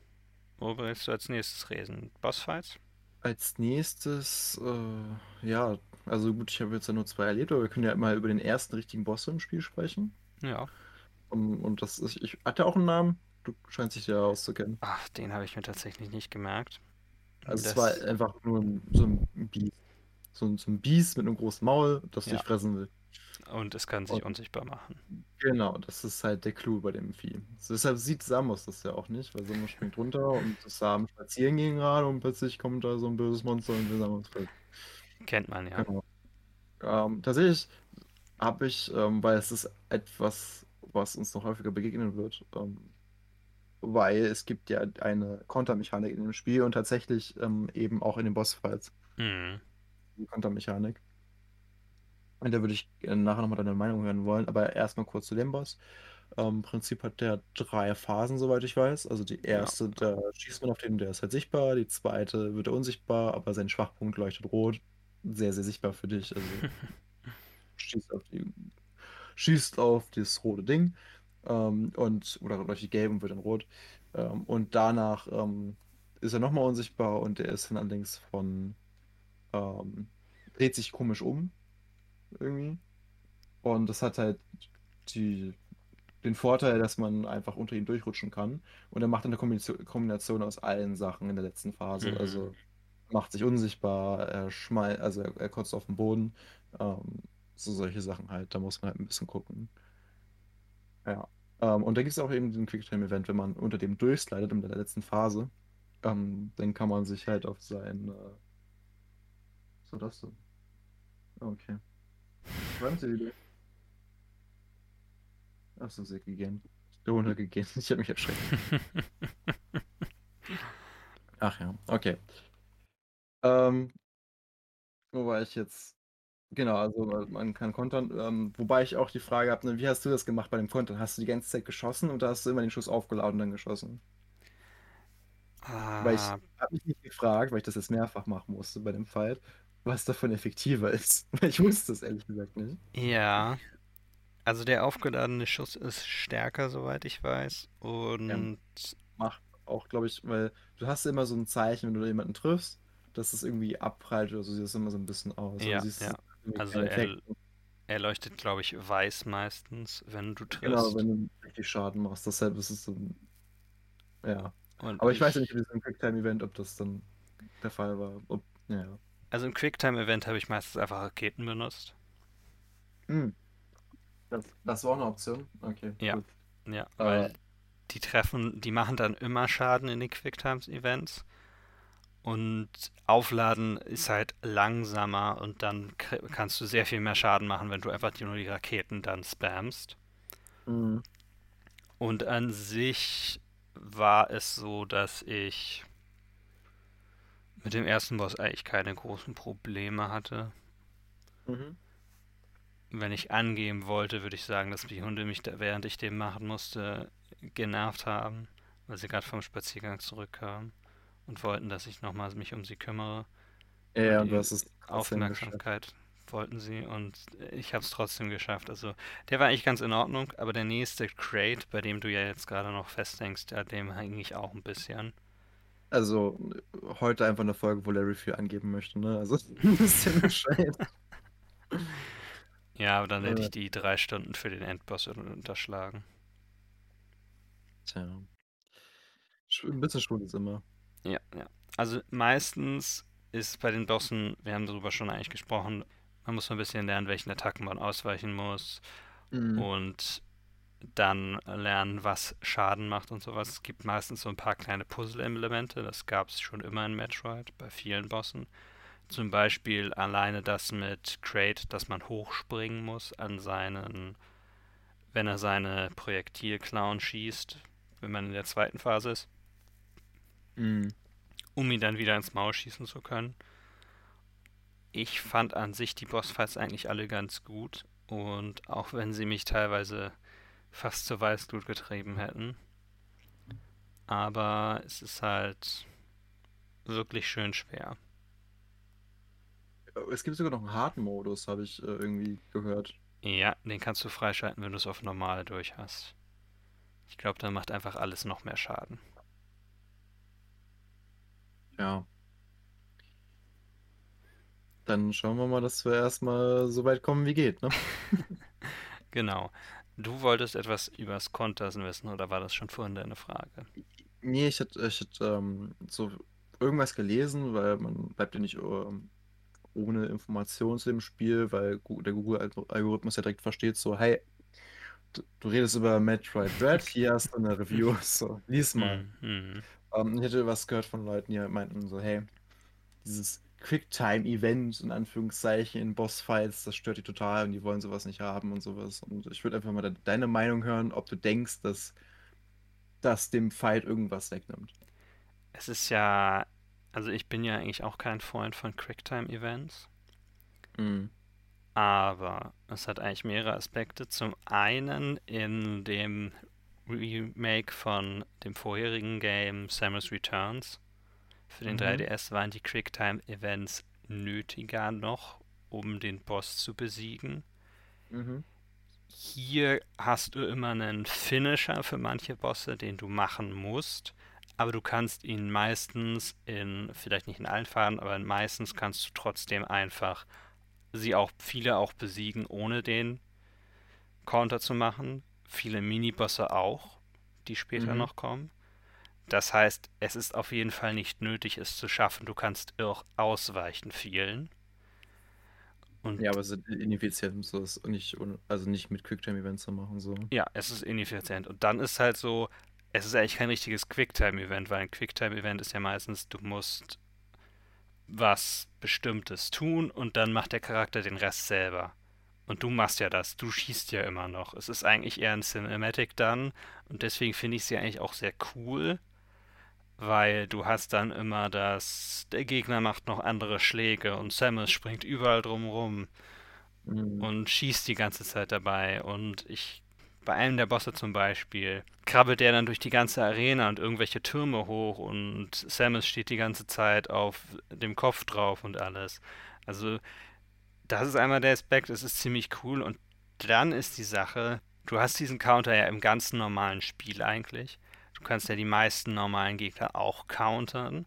Wo willst du als nächstes reden? Bossfights? Als nächstes, äh, ja, also gut, ich habe jetzt ja nur zwei erlebt, aber wir können ja mal über den ersten richtigen Boss im Spiel sprechen. Ja. Um, und das ist, ich, hat der auch einen Namen? Du scheinst dich ja auszukennen. Ach, den habe ich mir tatsächlich nicht gemerkt. Also es Das- war einfach nur ein, so ein Biest. So ein, so ein Biest mit einem großen Maul, das Ja. dich fressen will. Und es kann sich Und- unsichtbar machen. Genau, das ist halt der Clou bei dem Vieh. So, deshalb sieht Samus das ja auch nicht, weil Samus springt runter und am Spazieren gehen gerade und plötzlich kommt da so ein böses Monster und will Samus fressen. Kennt man ja. Genau. Ähm, tatsächlich habe ich, ähm, weil es ist etwas, was uns noch häufiger begegnen wird, ähm, weil es gibt ja eine Kontermechanik in dem Spiel und tatsächlich ähm, eben auch in den Bossfights Mhm. die Kontermechanik. Und da würde ich äh, nachher nochmal deine Meinung hören wollen, aber erstmal kurz zu dem Boss. Ähm, Im Prinzip hat der drei Phasen, soweit ich weiß. Also die erste, da schießt man auf den, der ist halt sichtbar. Die zweite wird er unsichtbar, aber sein Schwachpunkt leuchtet rot. Sehr, sehr sichtbar für dich. Also schießt auf die, schießt auf das rote Ding. Ähm, und, oder leuchtet gelb und wird dann rot. Ähm, und danach ähm, ist er nochmal unsichtbar und der ist dann allerdings von ähm, dreht sich komisch um irgendwie. Und das hat halt die, den Vorteil, dass man einfach unter ihm durchrutschen kann. Und er macht dann eine Kombination, Kombination aus allen Sachen in der letzten Phase. Mhm. Also macht sich unsichtbar, er schmeißt, also er, er kotzt auf den Boden. Ähm, so solche Sachen halt. Da muss man halt ein bisschen gucken. Ja. Ähm, und da gibt es auch eben den Quicktime-Event, wenn man unter dem durchslidet in der letzten Phase, ähm, dann kann man sich halt auf sein. Äh... Was war das denn? Okay. Wann sie wieder? Achso. Der Hund hat gegessen. Ich habe mich erschreckt. Ach ja, okay. Ähm, wo war ich jetzt? Genau, also man kann kontern. Ähm, wobei ich auch die Frage habe, ne, wie hast du das gemacht bei dem Kontern? Hast du die ganze Zeit geschossen oder hast du immer den Schuss aufgeladen und dann geschossen? Weil ich Ah, habe mich nicht gefragt, weil ich das jetzt mehrfach machen musste bei dem Fight, was davon effektiver ist. Weil ich wusste es ehrlich gesagt nicht. ja. Also der aufgeladene Schuss ist stärker, soweit ich weiß. Und Macht auch, glaube ich, weil du hast immer so ein Zeichen, wenn du jemanden triffst, dass es irgendwie abprallt oder so, sieht das immer so ein bisschen aus. Also Ja, siehst ja. Also er- er leuchtet, glaube ich, weiß meistens, wenn du Genau, triffst. wenn du richtig Schaden machst. Deshalb ist es so ein. Ja. Und Aber ich weiß ja nicht, wie das im Quicktime-Event, ob das dann der Fall war. Ob, ja. Also im Quicktime-Event habe ich meistens einfach Raketen benutzt. Hm. Das, das war auch eine Option. Okay. Ja. gut. Ja, Äh. weil die treffen, die machen dann immer Schaden in den Quicktime-Events. Und Aufladen ist halt langsamer und dann kannst du sehr viel mehr Schaden machen, wenn du einfach nur die Raketen dann spammst. Hm. Und an sich war es so, dass ich mit dem ersten Boss eigentlich keine großen Probleme hatte. Mhm. Wenn ich angeben wollte, würde ich sagen, dass die Hunde mich, da, während ich den machen musste, genervt haben, weil sie gerade vom Spaziergang zurückkamen und wollten, dass ich nochmal mich um sie kümmere. Ja, Und du hast es geschafft. Aufmerksamkeit wollten sie und ich habe es trotzdem geschafft. Also der war eigentlich ganz in Ordnung, aber der nächste Crate, bei dem du ja jetzt gerade noch festhängst, ja, dem hänge ich auch ein bisschen. Also heute einfach eine Folge, wo Larry viel angeben möchte, ne? Also ein bisschen Bescheid. Ja, aber dann hätte Äh. ich die drei Stunden für den Endboss un- unterschlagen. Tja. Ein bisschen schwul ist immer. Ja, ja. Also meistens ist bei den Bossen, wir haben darüber schon eigentlich gesprochen, man muss so ein bisschen lernen, welchen Attacken man ausweichen muss Mhm. und dann lernen, was Schaden macht und sowas. Es gibt meistens so ein paar kleine Puzzle-Elemente, das gab es schon immer in Metroid, bei vielen Bossen. Zum Beispiel alleine das mit Crate, dass man hochspringen muss an seinen, wenn er seine Projektilklauen schießt, wenn man in der zweiten Phase ist Mhm. um ihn dann wieder ins Maul schießen zu können. Ich fand an sich die Bossfights eigentlich alle ganz gut und auch wenn sie mich teilweise fast zur Weißglut getrieben hätten, aber es ist halt wirklich schön schwer. Es gibt sogar noch einen harten Modus, habe ich äh, irgendwie gehört. Ja, den kannst du freischalten, wenn du es auf normal durch hast. Ich glaube, dann macht einfach alles noch mehr Schaden. Ja. Dann schauen wir mal, dass wir erstmal so weit kommen, wie geht, ne? Genau. Du wolltest etwas übers Kontern wissen, oder war das schon vorhin deine Frage? Nee, ich hätte, ich ähm, so irgendwas gelesen, weil man bleibt ja nicht ähm, ohne Informationen zu dem Spiel, weil der Google-Algorithmus ja direkt versteht, so, hey, du, du redest über Metroid Dread, hier hast du eine Review, so, lies mal. Mhm. Ähm, ich hätte was gehört von Leuten, die meinten so, hey, dieses Quicktime-Event in Anführungszeichen in Bossfights, das stört die total und die wollen sowas nicht haben und sowas. Und ich würde einfach mal de deine Meinung hören, ob du denkst, dass das dem Fight irgendwas wegnimmt. Es ist ja, also ich bin ja eigentlich auch kein Freund von Quicktime-Events, Mhm. aber es hat eigentlich mehrere Aspekte. Zum einen in dem Remake von dem vorherigen Game Samus Returns für den Mhm. 3DS waren die Quicktime-Events nötiger noch, um den Boss zu besiegen. Mhm. Hier hast du immer einen Finisher für manche Bosse, den du machen musst, aber du kannst ihn meistens in, vielleicht nicht in allen Fällen, aber meistens kannst du trotzdem einfach sie auch, viele auch besiegen, ohne den Counter zu machen. Viele Minibosse auch, die später Mhm. noch kommen. Das heißt, es ist auf jeden Fall nicht nötig, es zu schaffen. Du kannst auch ausweichen vielen. Und Ja, aber es ist ineffizient, so ist nicht, also nicht mit Quicktime-Events zu machen, so. Ja, es ist ineffizient. Und dann ist halt so, es ist eigentlich kein richtiges Quicktime-Event, weil ein Quicktime-Event ist ja meistens, du musst was Bestimmtes tun und dann macht der Charakter den Rest selber. Und du machst ja das, du schießt ja immer noch. Es ist eigentlich eher ein Cinematic dann und deswegen finde ich sie eigentlich auch sehr cool, weil du hast dann immer das, der Gegner macht noch andere Schläge und Samus springt überall drum rum Mhm. und schießt die ganze Zeit dabei. Und ich, bei einem der Bosse zum Beispiel, krabbelt der dann durch die ganze Arena und irgendwelche Türme hoch und Samus steht die ganze Zeit auf dem Kopf drauf und alles. Also, das ist einmal der Aspekt, es ist ziemlich cool. Und dann ist die Sache, du hast diesen Counter ja im ganzen normalen Spiel eigentlich. Du kannst ja die meisten normalen Gegner auch countern.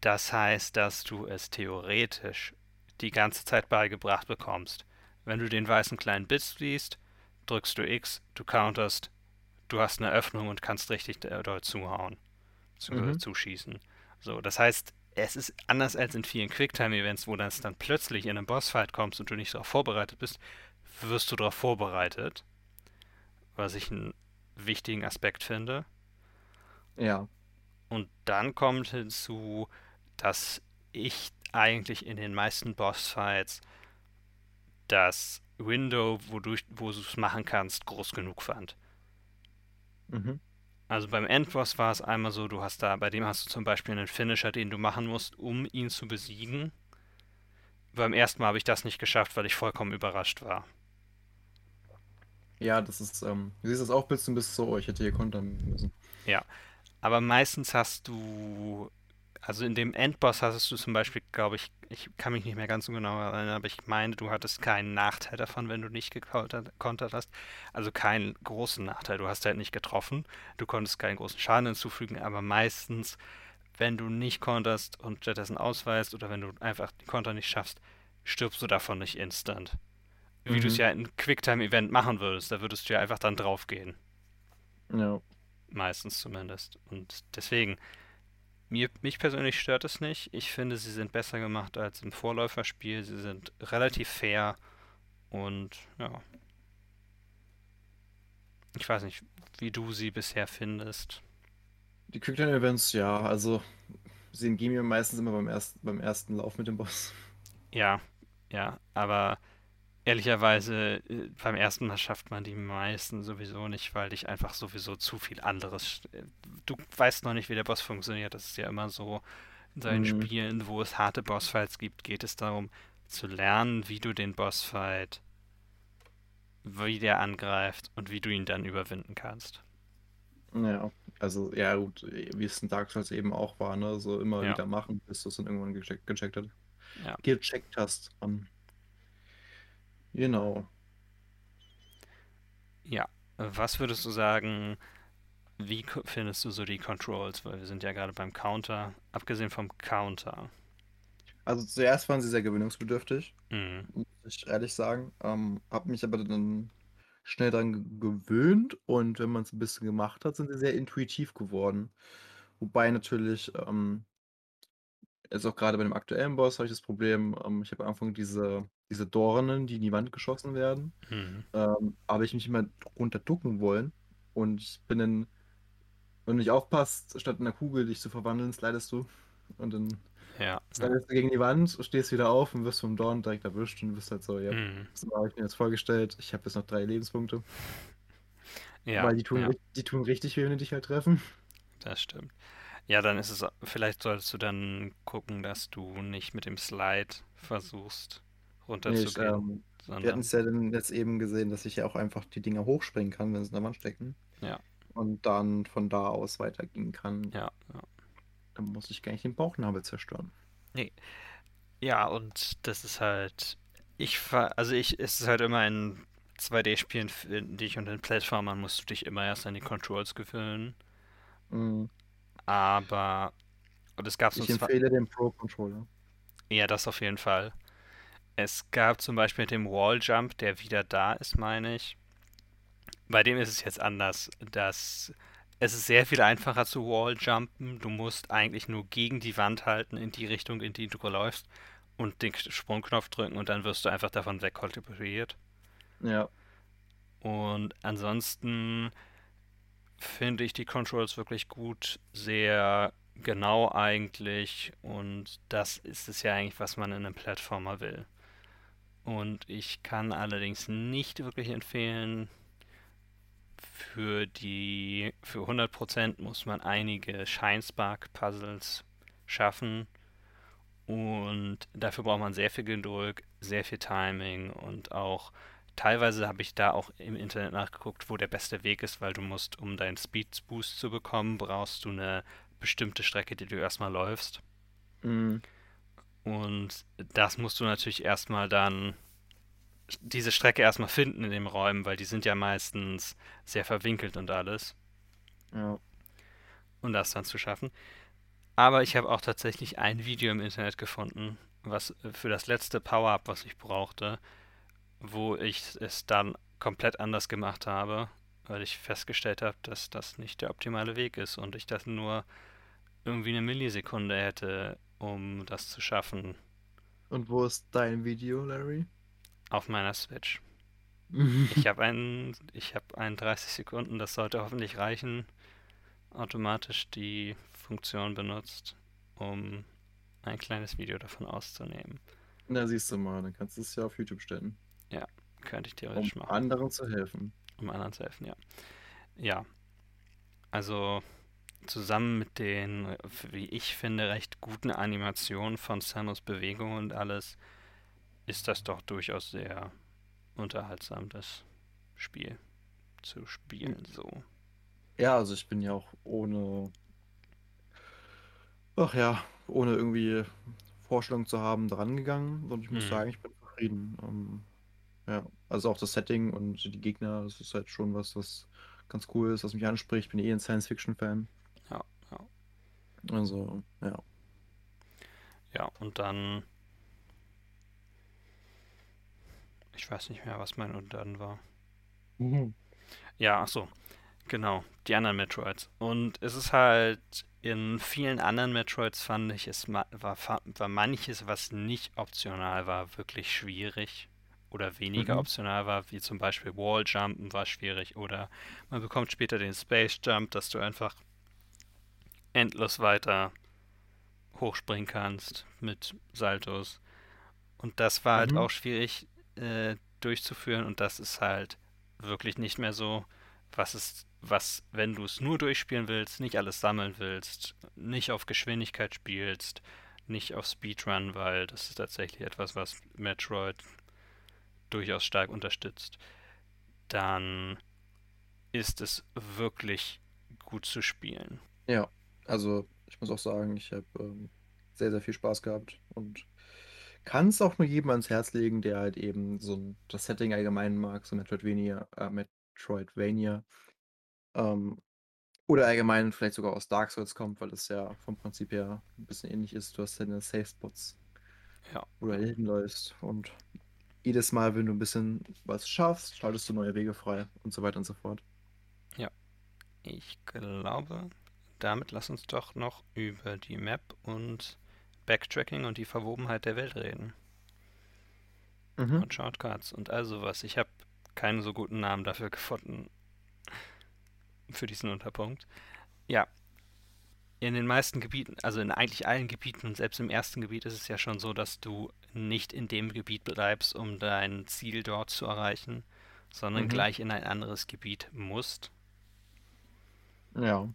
Das heißt, dass du es theoretisch die ganze Zeit beigebracht bekommst. Wenn du den weißen kleinen Bit siehst, drückst du X, du counterst, du hast eine Öffnung und kannst richtig äh, doll zuhauen, zu, Mhm. zuschießen. So, das heißt, es ist anders als in vielen Quicktime-Events, wo das dann plötzlich in einen Bossfight kommst und du nicht darauf vorbereitet bist, wirst du darauf vorbereitet, was ich einen wichtigen Aspekt finde. Ja. Und dann kommt hinzu, dass ich eigentlich in den meisten Bossfights das Window, wodurch, wo du es machen kannst, groß genug fand. Mhm. Also beim Endboss war es einmal so, du hast da, bei dem hast du zum Beispiel einen Finisher, den du machen musst, um ihn zu besiegen. Beim ersten Mal habe ich das nicht geschafft, weil ich vollkommen überrascht war. Ja, das ist, ähm, du siehst das auch bis, bis so, oh, ich hätte hier kontern müssen. Aber meistens hast du, also in dem Endboss hattest du zum Beispiel, glaube ich, ich kann mich nicht mehr ganz so genau erinnern, aber ich meine, du hattest keinen Nachteil davon, wenn du nicht gekontert kontert hast. Also keinen großen Nachteil. Du hast halt nicht getroffen, du konntest keinen großen Schaden hinzufügen, aber meistens, wenn du nicht konterst und stattdessen ausweist oder wenn du einfach die Konter nicht schaffst, stirbst du davon nicht instant. Wie du es Mhm. ja in Quicktime-Event machen würdest, da würdest du ja einfach dann draufgehen. Ja. Meistens zumindest. Und deswegen, mir, mich persönlich stört es nicht. Ich finde, sie sind besser gemacht als im Vorläuferspiel. Sie sind relativ fair und ja. Ich weiß nicht, wie du sie bisher findest. Die Quicktime-Events, ja, also sie gehen mir meistens immer beim ersten, beim ersten Lauf mit dem Boss. Ja, ja, aber ehrlicherweise äh, beim ersten Mal schafft man die meisten sowieso nicht, weil dich einfach sowieso zu viel anderes. äh, Du weißt noch nicht, wie der Boss funktioniert. Das ist ja immer so in solchen Mhm. Spielen, wo es harte Bossfights gibt, geht es darum zu lernen, wie du den Bossfight, wie der angreift und wie du ihn dann überwinden kannst. Ja. Also, ja, gut, wie es in Dark Souls eben auch war, ne? So immer Ja. wieder machen, bis du es dann irgendwann gecheckt, gecheckt, hat. Ja. gecheckt hast. Um, genau. Ja. Was würdest du sagen, wie findest du so die Controls? Weil wir sind ja gerade beim Counter. Abgesehen vom Counter. Also zuerst waren sie sehr gewöhnungsbedürftig, Mhm. muss ich ehrlich sagen. Ähm, hab mich aber dann schnell dran ge- gewöhnt und wenn man es ein bisschen gemacht hat, sind sie sehr intuitiv geworden. Wobei natürlich, ähm, jetzt auch gerade bei dem aktuellen Boss habe ich das Problem, ähm, ich habe am Anfang diese, diese Dornen, die in die Wand geschossen werden. Mhm. ähm, habe ich mich immer runterducken wollen. Und ich bin dann, wenn du nicht aufpasst, statt in einer Kugel dich zu verwandeln, slidest du. Und dann Ja. slidest du gegen die Wand, stehst wieder auf und wirst vom Dorn direkt erwischt und bist halt so, ja, Mhm. so habe ich mir jetzt vorgestellt. Ich habe jetzt noch drei Lebenspunkte. Ja, weil die tun, ja, die tun richtig weh, wenn die dich halt treffen. das stimmt. Ja, dann ist es, vielleicht solltest du dann gucken, dass du nicht mit dem Slide versuchst Nee, runterzugehen, ähm, wir hatten sondern es ja dann jetzt eben gesehen, dass ich ja auch einfach die Dinger hochspringen kann, wenn sie in der Wand stecken. Ja. Und dann von da aus weitergehen kann. ja, ja. Dann muss ich gar nicht den Bauchnabel zerstören. Ja, und das ist halt, ich ver, also ich, es ist halt immer in 2D-Spielen, finde ich, und in Plattformern musst du dich immer erst an die Controls gewöhnen. Mhm. Aber, und es gab so Ich empfehle den Pro-Controller. ja, das auf jeden Fall. Es gab zum Beispiel mit dem Walljump, der wieder da ist, meine ich. Bei dem ist es jetzt anders, dass es ist sehr viel einfacher zu Walljumpen. Du musst eigentlich nur gegen die Wand halten in die Richtung, in die du läufst und den Sprungknopf drücken und dann wirst du einfach davon wegkolportiert. Ja. Und ansonsten finde ich die Controls wirklich gut, sehr genau eigentlich und das ist es ja eigentlich, was man in einem Plattformer will. Und ich kann allerdings nicht wirklich empfehlen, für die, für 100% muss man einige Shinespark-Puzzles schaffen und dafür braucht man sehr viel Geduld, sehr viel Timing und auch teilweise habe ich da auch im Internet nachgeguckt, wo der beste Weg ist, weil du musst, um deinen Speed Boost zu bekommen, brauchst du eine bestimmte Strecke, die du erstmal läufst. Mhm. Und das musst du natürlich erstmal dann diese Strecke erstmal finden in den Räumen, weil die sind ja meistens sehr verwinkelt und alles. Ja. Und das dann zu schaffen. Aber ich habe auch tatsächlich ein Video im Internet gefunden, was äh, für das letzte Power-Up, was ich brauchte, wo ich es dann komplett anders gemacht habe, weil ich festgestellt habe, dass das nicht der optimale Weg ist und ich das nur irgendwie eine Millisekunde hätte, um das zu schaffen Und wo ist dein Video, Larry? auf meiner Switch. Ich habe einen, ich habe einen 30 Sekunden, das sollte hoffentlich reichen, automatisch die Funktion benutzt, um ein kleines Video davon auszunehmen. Na, siehst du mal, dann kannst du es ja auf YouTube stellen. Könnte ich Um theoretisch machen, anderen zu helfen. um anderen zu helfen, ja. Ja, also zusammen mit den, wie ich finde, recht guten Animationen von Samus Bewegung und alles, ist das doch durchaus sehr unterhaltsam, das Spiel zu spielen, so. Ja, also ich bin ja auch ohne, ach ja, ohne irgendwie Vorstellung zu haben, dran gegangen. Und ich muss Mhm. sagen, ich bin zufrieden. Ähm, ja, also auch das Setting und die Gegner, das ist halt schon was, was ganz cool ist, was mich anspricht. Ich bin eh ein Science-Fiction-Fan. Also, ja. Ja, und dann. Ich weiß nicht mehr, was mein und dann war. Ja, ach so. Genau, die anderen Metroids. Und es ist halt, in vielen anderen Metroids fand ich, es ma- war, fa- war manches, was nicht optional war, wirklich schwierig. Oder weniger Mhm. optional war, wie zum Beispiel Walljumpen war schwierig. Oder man bekommt später den Space Jump, dass du einfach endlos weiter hochspringen kannst mit Saltos. Und das war halt Mhm. auch schwierig äh, durchzuführen und das ist halt wirklich nicht mehr so, was ist, was, wenn du es nur durchspielen willst, nicht alles sammeln willst, nicht auf Geschwindigkeit spielst, nicht auf Speedrun, weil das ist tatsächlich etwas, was Metroid durchaus stark unterstützt, dann ist es wirklich gut zu spielen. Ja, also ich muss auch sagen, ich habe ähm, sehr, sehr viel Spaß gehabt und kann es auch nur jedem ans Herz legen, der halt eben so ein, das Setting allgemein mag, so Metroidvania, äh, Metroidvania. Ähm, oder allgemein vielleicht sogar aus Dark Souls kommt, weil es ja vom Prinzip her ein bisschen ähnlich ist. Du hast deine Safe Spots, Ja. wo du hinläufst und jedes Mal, wenn du ein bisschen was schaffst, schaltest du neue Wege frei und so weiter und so fort. Ich glaube, damit lass uns doch noch über die Map und Backtracking und die Verwobenheit der Welt reden. Mhm. Und Shortcuts und all sowas. Ich habe keinen so guten Namen dafür gefunden. Für diesen Unterpunkt. Ja. In den meisten Gebieten, also in eigentlich allen Gebieten und selbst im ersten Gebiet ist es ja schon so, dass du nicht in dem Gebiet bleibst, um dein Ziel dort zu erreichen, sondern Mhm. gleich in ein anderes Gebiet musst. Ja.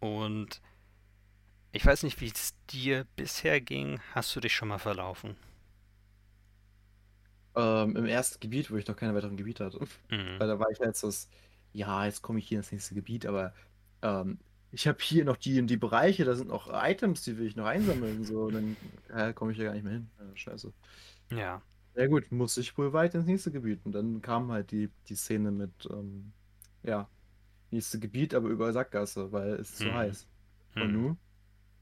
Und ich weiß nicht, wie es dir bisher ging. Hast du dich schon mal verlaufen? Ähm, Im ersten Gebiet, wo ich noch keine weiteren Gebiete hatte. Mhm. Weil da war ich halt so, ja, jetzt komme ich hier ins nächste Gebiet, aber ähm, ich habe hier noch die und die Bereiche, da sind noch Items, die will ich noch einsammeln. So, und dann äh, komme ich ja gar nicht mehr hin. Ja, scheiße. Ja. Ja gut, muss ich wohl weiter ins nächste Gebiet. Und dann kam halt die, die Szene mit, ähm, ja, nächste Gebiet, aber über Sackgasse, weil es zu Mhm. heiß. Und Mhm. nun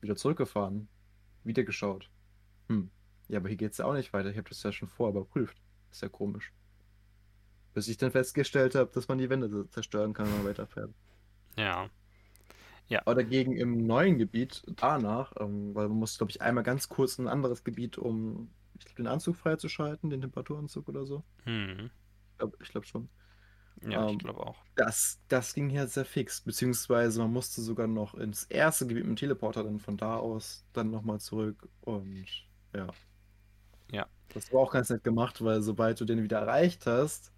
wieder zurückgefahren, wieder geschaut. Hm. Ja, aber hier geht's ja auch nicht weiter. Ich habe das ja schon vorher überprüft. Ist ja komisch. Bis ich dann festgestellt habe, dass man die Wände so zerstören kann, wenn man weiterfährt. Ja. Aber dagegen im neuen Gebiet danach, ähm, weil man muss, glaube ich, einmal ganz kurz in ein anderes Gebiet, um ich glaub, den Anzug freizuschalten, den Temperaturanzug oder so. Mhm. Ich glaube glaub schon. Ja, ich Ähm, glaube auch. Das, das ging hier sehr fix, beziehungsweise man musste sogar noch ins erste Gebiet mit dem Teleporter, dann von da aus dann nochmal zurück und ja. Ja. Das war auch ganz nett gemacht, weil sobald du den wieder erreicht hast,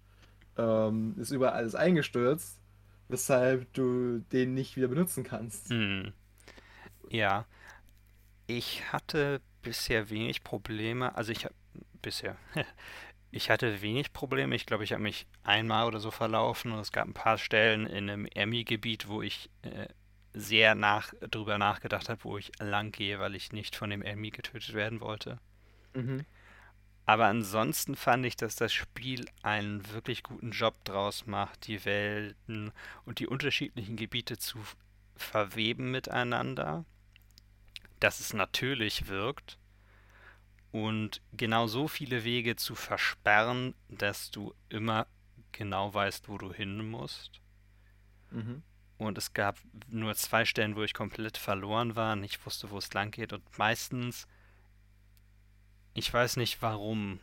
ähm, ist überall alles eingestürzt, weshalb du den nicht wieder benutzen kannst. Mhm. Ja. Ich hatte bisher wenig Probleme. Also ich habe bisher. Ich hatte wenig Probleme. Ich glaube, ich habe mich einmal oder so verlaufen und es gab ein paar Stellen in einem Emmy-Gebiet, wo ich äh, sehr nach, drüber nachgedacht habe, wo ich lang gehe, weil ich nicht von dem Emmy getötet werden wollte. Mhm. Aber ansonsten fand ich, dass das Spiel einen wirklich guten Job draus macht, die Welten und die unterschiedlichen Gebiete zu verweben miteinander, dass es natürlich wirkt und genau so viele Wege zu versperren, dass du immer genau weißt, wo du hin musst. Mhm. Und es gab nur zwei Stellen, wo ich komplett verloren war, nicht wusste, wo es lang geht. Und meistens, ich weiß nicht warum.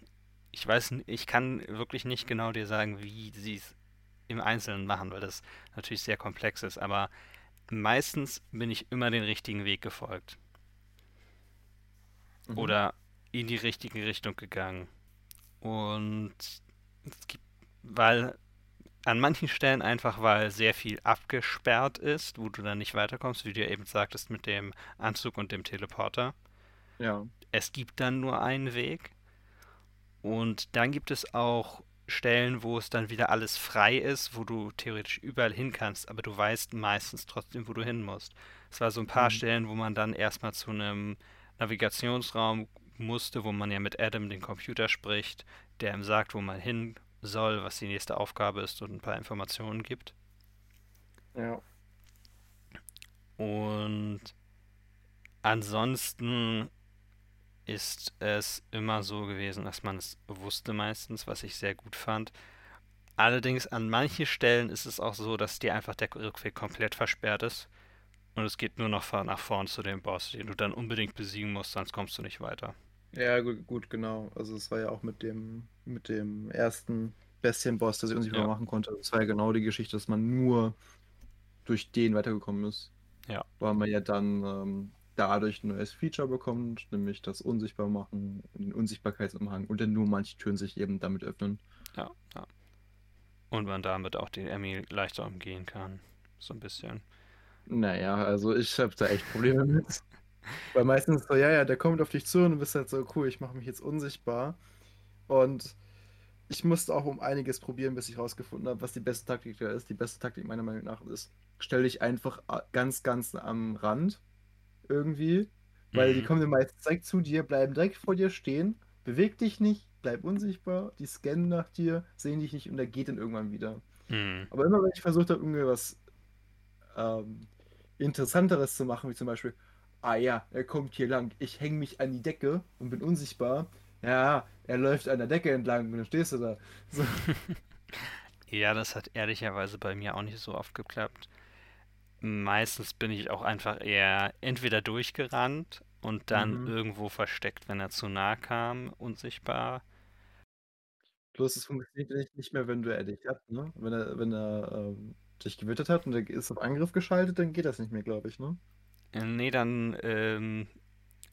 Ich weiß, ich kann wirklich nicht genau dir sagen, wie sie es im Einzelnen machen, weil das natürlich sehr komplex ist. Aber meistens bin ich immer den richtigen Weg gefolgt Mhm. oder in die richtige Richtung gegangen. Und es gibt, weil an manchen Stellen einfach, weil sehr viel abgesperrt ist, wo du dann nicht weiterkommst, wie du ja eben sagtest mit dem Anzug und dem Teleporter. Ja. Es gibt dann nur einen Weg. Und dann gibt es auch Stellen, wo es dann wieder alles frei ist, wo du theoretisch überall hin kannst, aber du weißt meistens trotzdem, wo du hin musst. Es war so ein paar Mhm. Stellen, wo man dann erstmal zu einem Navigationsraum musste, wo man ja mit Adam, den Computer, spricht, der ihm sagt, wo man hin soll, was die nächste Aufgabe ist und ein paar Informationen gibt. Ja. Und ansonsten ist es immer so gewesen, dass man es wusste meistens, was ich sehr gut fand. Allerdings an manchen Stellen ist es auch so, dass dir einfach der Rückweg komplett versperrt ist und es geht nur noch nach vorn zu dem Boss, den du dann unbedingt besiegen musst, sonst kommst du nicht weiter. Ja, gut, gut, genau. Also es war ja auch mit dem, mit dem ersten Bestienboss, der sich unsichtbar Ja. machen konnte. Das war ja genau die Geschichte, dass man nur durch den weitergekommen ist. Ja. Weil man ja dann ähm, dadurch ein neues Feature bekommt, nämlich das Unsichtbarmachen, den Unsichtbarkeitsumhang und dann nur manche Türen sich eben damit öffnen. Ja, ja. Und man damit auch den Emmy leichter umgehen kann. So ein bisschen. Naja, also ich habe da echt Probleme mit. Weil meistens so, ja, ja, der kommt auf dich zu und du bist halt so, cool, ich mache mich jetzt unsichtbar. Und ich musste auch um einiges probieren, bis ich rausgefunden habe, was die beste Taktik da ist. Die beste Taktik meiner Meinung nach ist, stell dich einfach a- ganz, ganz am Rand irgendwie, weil die Mhm. kommen dann meistens direkt zu dir, bleiben direkt vor dir stehen, beweg dich nicht, bleib unsichtbar, die scannen nach dir, sehen dich nicht und er geht dann irgendwann wieder. Mhm. Aber immer wenn ich versucht habe, irgendwie was ähm, Interessanteres zu machen, wie zum Beispiel, ah ja, er kommt hier lang, ich hänge mich an die Decke und bin unsichtbar. Ja, er läuft an der Decke entlang und dann stehst du da. So, Ja, das hat ehrlicherweise bei mir auch nicht so oft geklappt. Meistens bin ich auch einfach eher entweder durchgerannt und dann Mhm. irgendwo versteckt, wenn er zu nah kam, unsichtbar. bloß es funktioniert nicht, mehr, wenn du er dich hat, ne? Wenn er, wenn er ähm, dich gewittert hat und er ist auf Angriff geschaltet, dann geht das nicht mehr, glaube ich, ne? Äh, Nee, dann, ähm,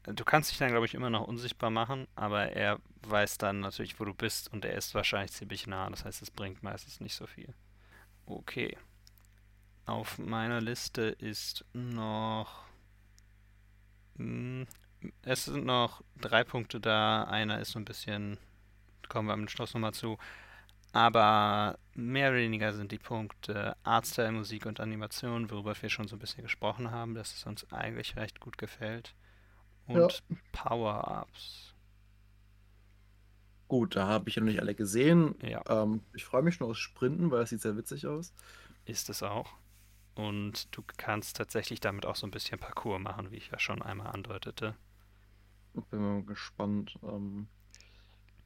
du kannst dich dann, glaube ich, immer noch unsichtbar machen, aber er weiß dann natürlich, wo du bist und er ist wahrscheinlich ziemlich nah. Das heißt, es bringt meistens nicht so viel. Okay. Auf meiner Liste ist noch. Hm, Es sind noch drei Punkte da. Einer ist so ein bisschen. Kommen wir am Schluss nochmal zu. Aber mehr oder weniger sind die Punkte Artstyle, Musik und Animation, worüber wir schon so ein bisschen gesprochen haben, dass es uns eigentlich recht gut gefällt. Und Power-Ups. Gut, da habe ich ja noch nicht alle gesehen. Ja, Ähm, ich freue mich schon aufs Sprinten, weil das sieht sehr witzig aus. ist es auch. Und du kannst tatsächlich damit auch so ein bisschen Parcours machen, wie ich ja schon einmal andeutete. Bin mal gespannt. Ähm,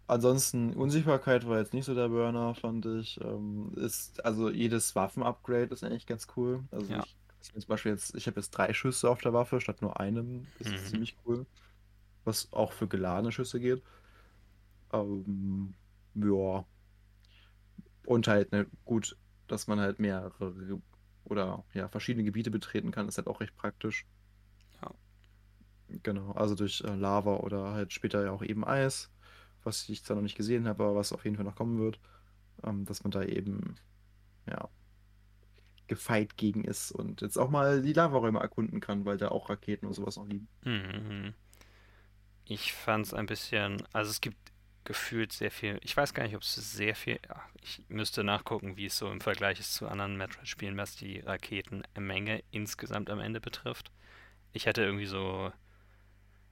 ansonsten, Unsichtbarkeit war jetzt nicht so der Burner, fand ich. Ähm, ist, also jedes Waffen-Upgrade ist eigentlich ganz cool. Also Ja. ich, zum Beispiel jetzt, ich habe jetzt drei Schüsse auf der Waffe statt nur einem. Das ist Mhm. ziemlich cool. Was auch für geladene Schüsse geht. Ähm, ja. Und halt, ne, gut, dass man halt mehrere oder ja, verschiedene Gebiete betreten kann, ist halt auch recht praktisch. Ja. Genau, also durch äh, Lava oder halt später ja auch eben Eis, was ich zwar noch nicht gesehen habe, aber was auf jeden Fall noch kommen wird, ähm, dass man da eben, ja, gefeit gegen ist und jetzt auch mal die Lavaräume erkunden kann, weil da auch Raketen und sowas noch liegen. Mhm. Ich fand es ein bisschen, also es gibt gefühlt sehr viel, ich weiß gar nicht, ob es sehr viel, ich müsste nachgucken, wie es so im Vergleich ist zu anderen Metroid-Spielen, was die Raketenmenge insgesamt am Ende betrifft. Ich hatte irgendwie so,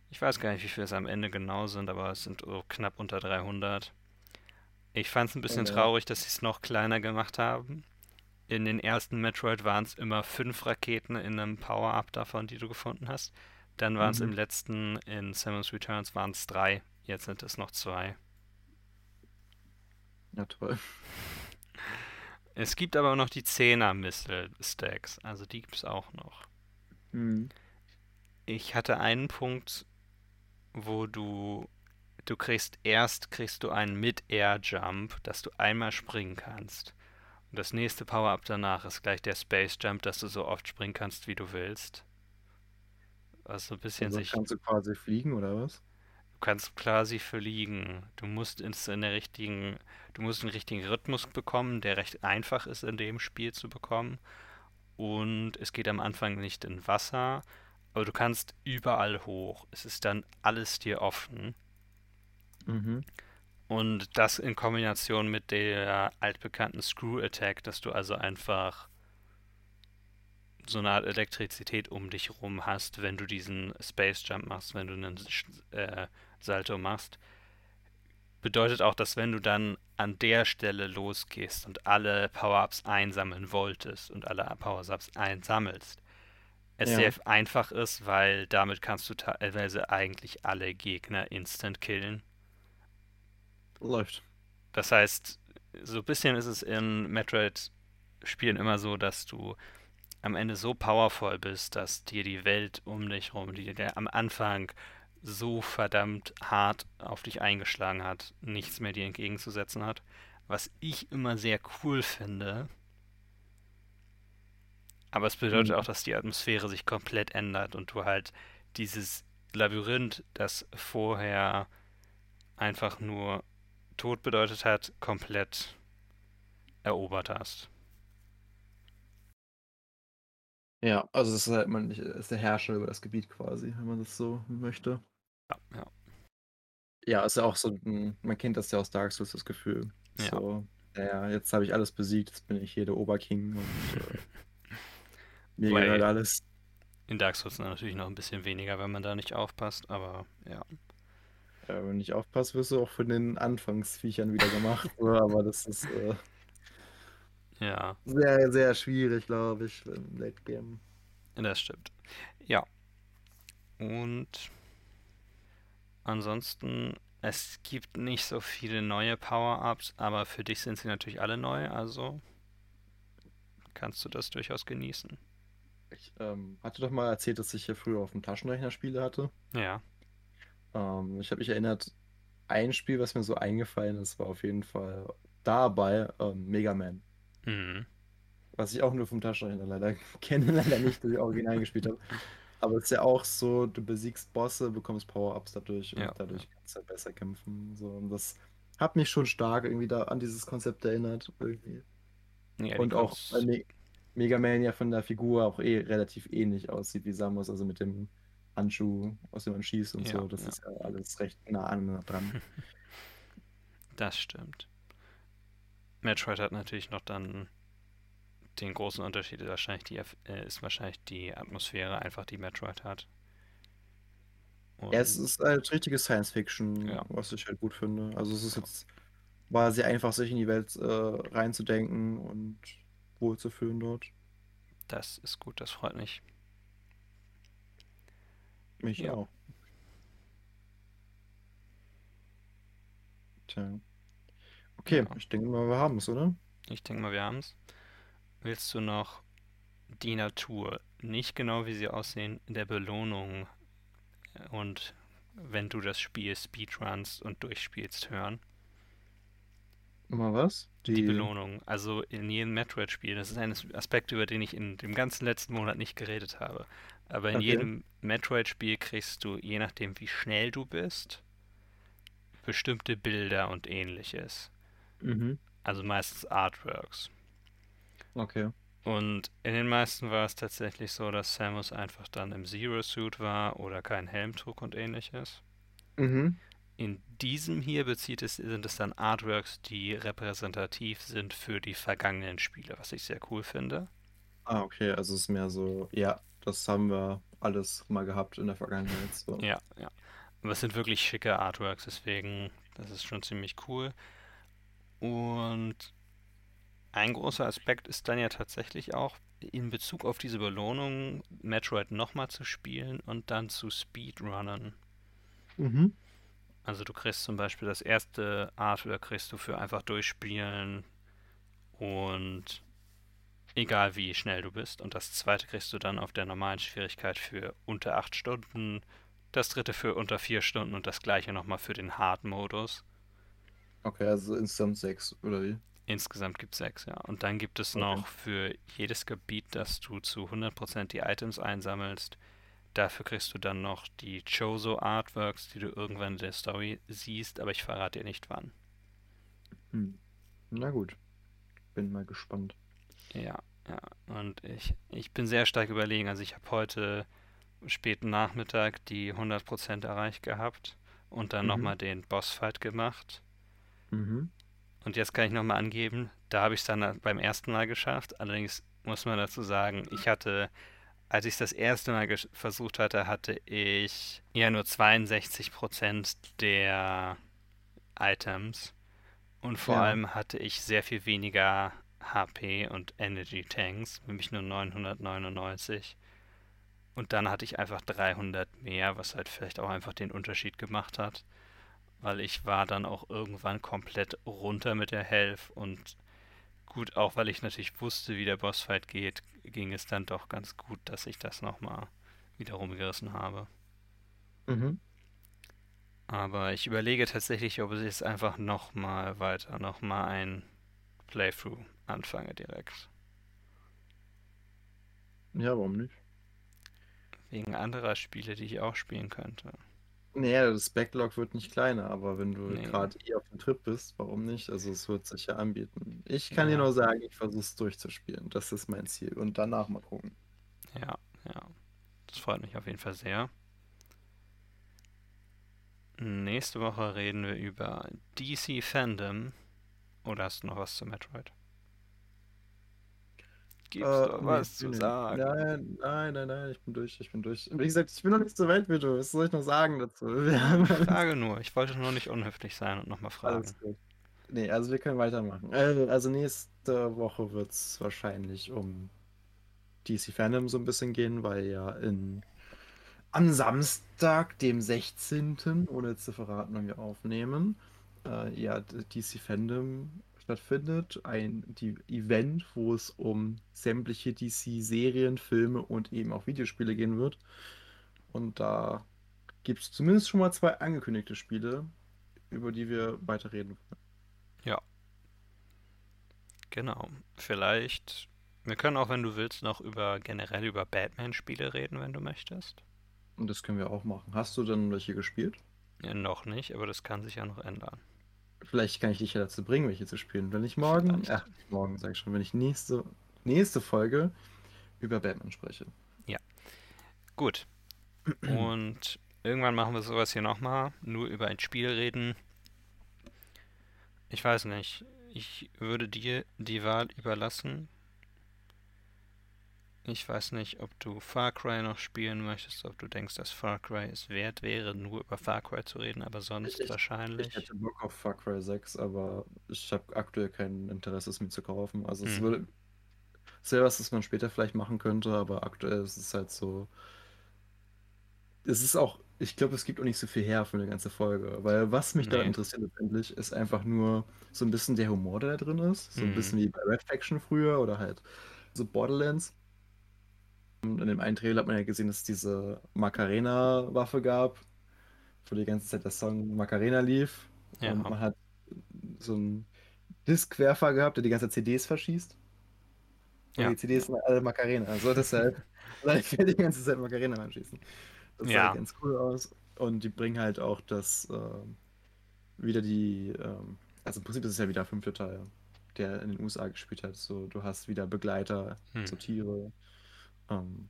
ich weiß gar nicht, wie viel es am Ende genau sind, aber es sind so knapp unter 300. Ich fand es ein bisschen ja. traurig, dass sie es noch kleiner gemacht haben. In den ersten Metroid waren es immer fünf Raketen in einem Power-Up davon, die du gefunden hast. Dann waren es im Mhm. letzten, in Samus Returns waren es drei. Jetzt sind es noch zwei. Ja, toll. Es gibt aber noch die 10er Missile Stacks, also die gibt es auch noch. Mhm. Ich hatte einen Punkt, wo du du kriegst erst kriegst du einen Mid-Air Jump, dass du einmal springen kannst. Und das nächste Power-Up danach ist gleich der Space Jump, dass du so oft springen kannst, wie du willst. Also ein bisschen Also sich kannst du quasi fliegen oder was? Du kannst quasi verliegen. Du musst ins, in der richtigen, du musst einen richtigen Rhythmus bekommen, der recht einfach ist in dem Spiel zu bekommen. Und es geht am Anfang nicht in Wasser, aber du kannst überall hoch. Es ist dann alles dir offen. Mhm. Und das in Kombination mit der altbekannten Screw Attack, dass du also einfach so eine Art Elektrizität um dich rum hast, wenn du diesen Space Jump machst, wenn du einen äh, Salto machst, bedeutet auch, dass wenn du dann an der Stelle losgehst und alle Power-Ups einsammeln wolltest und alle Power-Ups einsammelst, es Ja. sehr einfach ist, weil damit kannst du teilweise eigentlich alle Gegner instant killen. Läuft. Das heißt, so ein bisschen ist es in Metroid-Spielen immer so, dass du am Ende so powerful bist, dass dir die Welt um dich rum, die dir am Anfang so verdammt hart auf dich eingeschlagen hat, nichts mehr dir entgegenzusetzen hat. Was ich immer sehr cool finde. Aber es bedeutet Mhm. auch, dass die Atmosphäre sich komplett ändert und du halt dieses Labyrinth, das vorher einfach nur Tod bedeutet hat, komplett erobert hast. Ja, also es ist halt man ist der Herrscher über das Gebiet quasi, wenn man das so möchte. Ja, ja. Ja, ist ja auch so ein, man kennt das ja aus Dark Souls, das Gefühl. Ja. So, naja, jetzt habe ich alles besiegt, jetzt bin ich hier der Oberking und äh, Mir Weil- gehört alles. In Dark Souls natürlich noch ein bisschen weniger, wenn man da nicht aufpasst, aber ja. Ja, wenn du nicht aufpasst, wirst du auch von den Anfangsviechern wieder gemacht. aber das ist äh, Ja, sehr, sehr schwierig, glaube ich, im Late Game. das stimmt. Ja. Und ansonsten, es gibt nicht so viele neue Power-Ups, aber für dich sind sie natürlich alle neu, also kannst du das durchaus genießen. Ich ähm, hatte doch mal erzählt, dass ich hier früher auf dem Taschenrechner Spiele hatte. Ja, Ähm, ich habe mich erinnert, ein Spiel, was mir so eingefallen ist, war auf jeden Fall dabei ähm, Mega Man. mhm. Was ich auch nur vom Taschenrechner leider kenne, leider nicht, dass ich original gespielt habe. Aber es ist ja auch so, du besiegst Bosse, bekommst Power-Ups dadurch und Ja, dadurch kannst du halt besser kämpfen. So. Und das hat mich schon stark irgendwie da an dieses Konzept erinnert. Irgendwie. Ja, und auch, weil Me Mega Man ja von der Figur auch eh relativ ähnlich aussieht wie Samus, also mit dem Handschuh, aus dem man schießt und Ja, so. Das ja. ist ja alles recht nah aneinander dran. Das stimmt. Metroid hat natürlich noch dann den großen Unterschied, ist wahrscheinlich die, äh, ist wahrscheinlich die Atmosphäre einfach, die Metroid hat. Und Ja, es ist halt richtige Science Fiction, Ja. was ich halt gut finde. Also es ist jetzt, war sehr einfach, sich in die Welt äh, reinzudenken und wohlzufühlen dort. das ist gut, das freut mich. Mich Ja. auch. Tja. Okay, Ja. ich denke mal, wir haben es, oder? Ich denke mal, wir haben es. Willst du noch die Natur, nicht genau wie sie aussehen, der Belohnung äh, und wenn du das Spiel speedrunst und durchspielst, hören? Mal was? Die Belohnung. Also in jedem Metroid-Spiel, das ist ein Aspekt, über den ich in dem ganzen letzten Monat nicht geredet habe. Aber in Okay. jedem Metroid-Spiel kriegst du, je nachdem wie schnell du bist, bestimmte Bilder und ähnliches. Mhm. Also meistens Artworks. Okay. Und in den meisten war es tatsächlich so, dass Samus einfach dann im Zero-Suit war oder keinen Helm trug und ähnliches. Mhm. In diesem hier bezieht es, sind es dann Artworks, die repräsentativ sind für die vergangenen Spiele, was ich sehr cool finde. Ah, okay, also es ist mehr so, ja, das haben wir alles mal gehabt in der Vergangenheit. So. Ja, ja. Aber es sind wirklich schicke Artworks, deswegen, das ist schon ziemlich cool. Und ein großer Aspekt ist dann ja tatsächlich auch in Bezug auf diese Belohnung, Metroid nochmal zu spielen und dann zu Speedrunnen. Mhm. Also du kriegst zum Beispiel das erste Artwork kriegst du für einfach durchspielen und egal wie schnell du bist. Und das zweite kriegst du dann auf der normalen Schwierigkeit für unter 8 Stunden, das dritte für unter 4 Stunden und das gleiche nochmal für den Hard-Modus. Okay, also insgesamt sechs, oder wie? Insgesamt gibt es sechs, ja. Und dann gibt es Okay. noch für jedes Gebiet, das du zu 100% die Items einsammelst, dafür kriegst du dann noch die Chozo Artworks, die du irgendwann in der Story siehst, aber ich verrate dir nicht wann. Hm. Na gut. Bin mal gespannt. Ja, ja. Und ich, ich bin sehr stark überlegen. Also ich habe heute späten Nachmittag die 100% erreicht gehabt und dann Mhm. nochmal den Bossfight gemacht. Mhm. Und jetzt kann ich nochmal angeben, da habe ich es dann beim ersten Mal geschafft. Allerdings muss man dazu sagen, ich hatte, als ich es das erste Mal versucht hatte, hatte ich ja nur 62% der Items. Und vor Ja. allem hatte ich sehr viel weniger HP und Energy Tanks, nämlich nur 999. Und dann hatte ich einfach 300 mehr, was halt vielleicht auch einfach den Unterschied gemacht hat weil ich war dann auch irgendwann komplett runter mit der Health und gut, auch weil ich natürlich wusste, wie der Bossfight geht, ging es dann doch ganz gut, dass ich das nochmal wieder rumgerissen habe. Mhm. Aber ich überlege tatsächlich, ob ich jetzt einfach nochmal weiter, nochmal ein Playthrough anfange direkt. Ja, warum nicht? Wegen anderer Spiele, die ich auch spielen könnte. Naja, das Backlog wird nicht kleiner, aber wenn du Nee. gerade eh auf dem Trip bist, warum nicht? Also es wird sich ja anbieten. Ich kann dir Ja. nur sagen, ich versuche es durchzuspielen. Das ist mein Ziel. Und danach mal gucken. Ja, ja. Das freut mich auf jeden Fall sehr. Nächste Woche reden wir über DC Fandom. Oder hast du noch was zu Metroid? Äh, doch nee, was nee, zu sagen. Nein, nein, nein, nein, ich bin durch, ich bin durch. Wie gesagt, ich bin noch nicht so weit wie du. Was soll ich noch sagen dazu? Ich frage nur, ich wollte nur nicht unhöflich sein und nochmal fragen. alles gut. Nee, also wir können weitermachen. Äh, Also nächste Woche wird es wahrscheinlich um DC Fandom so ein bisschen gehen, weil ja in, am Samstag, dem 16., ohne zu verraten, wann wir aufnehmen, äh, ja, DC Fandom stattfindet. Ein die Event, wo es um sämtliche DC-Serien, Filme und eben auch Videospiele gehen wird. Und da gibt es zumindest schon mal zwei angekündigte Spiele, über die wir weiter reden wollen. Genau. Vielleicht. Wir können auch, wenn du willst, noch über generell über Batman-Spiele reden, wenn du möchtest. Und das können wir auch machen. Hast du denn welche gespielt? Ja, noch nicht, aber das kann sich ja noch ändern. Vielleicht kann ich dich ja dazu bringen, welche zu spielen. Wenn ich morgen, Vielleicht. ach, morgen sag ich schon, wenn ich nächste, nächste Folge über Batman spreche. Gut. Und irgendwann machen wir sowas hier nochmal. Nur über ein Spiel reden. Ich weiß nicht. Ich würde dir die Wahl überlassen. Ich weiß nicht, ob du Far Cry noch spielen möchtest, ob du denkst, dass Far Cry es wert wäre, nur über Far Cry zu reden, aber sonst Ich- Ich wahrscheinlich. hätte Bock auf Far Cry 6, aber ich habe aktuell kein Interesse, es mir zu kaufen. Also es Hm. würde. Es wäre was, das man später vielleicht machen könnte, aber aktuell ist es halt so. Es ist auch, ich glaube, es gibt auch nicht so viel her für eine ganze Folge. Weil was mich da Nee. interessiert letztendlich, ist einfach nur so ein bisschen der Humor, der da drin ist. So ein Hm. bisschen wie bei Red Faction früher oder halt so Borderlands. In dem einen Trailer hat man ja gesehen, dass es diese Macarena-Waffe gab, wo die ganze Zeit der Song Macarena lief. Ja. Und man hat so einen Diskwerfer gehabt, der die ganze Zeit CDs verschießt. Und Ja. die CDs sind alle Macarena. Also deshalb, ich die ganze Zeit Macarena anschießen. Das Ja. sah ganz cool aus. Und die bringen halt auch das ähm, wieder die, ähm, also im Prinzip ist es ja wieder der fünfte Teil, der in den USA gespielt hat. So, du hast wieder Begleiter, Hm. so Tiere. Ähm,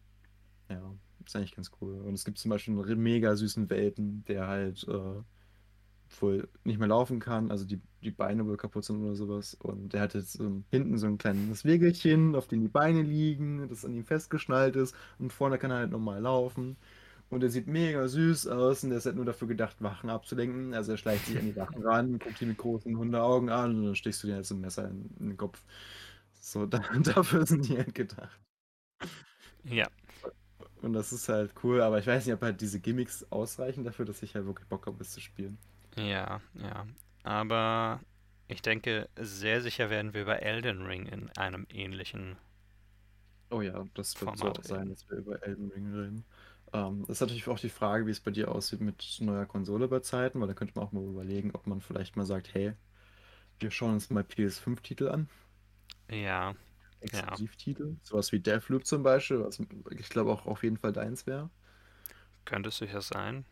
ja, ist eigentlich ganz cool. Und es gibt zum Beispiel einen mega süßen Welpen, der halt äh, wohl nicht mehr laufen kann, also die, die Beine wohl kaputt sind oder sowas. Und der hat jetzt ähm, hinten so ein kleines Wägelchen, auf dem die Beine liegen, das an ihm festgeschnallt ist. Und vorne kann er halt normal laufen. Und er sieht mega süß aus und der ist halt nur dafür gedacht, Wachen abzulenken. Also er schleicht sich an die Wachen ran, guckt die mit großen Hundeaugen an und dann stichst du dir halt so ein Messer in, in den Kopf. So, da, dafür sind die halt gedacht. Ja. Und das ist halt cool, aber ich weiß nicht, ob halt diese Gimmicks ausreichen dafür, dass ich halt wirklich Bock habe, es zu spielen. Ja, ja. Aber ich denke, sehr sicher werden wir über Elden Ring in einem ähnlichen. Oh ja, das wird so Format auch sein, dass wir über Elden Ring reden. Ähm, das ist natürlich auch die Frage, wie es bei dir aussieht mit neuer Konsole bei Zeiten, weil da könnte man auch mal überlegen, ob man vielleicht mal sagt, hey, wir schauen uns mal PS5-Titel an, Ja, Exklusivtitel, sowas wie Deathloop zum Beispiel, was ich glaube auch auf jeden Fall deins wäre. könnte es sicher sein.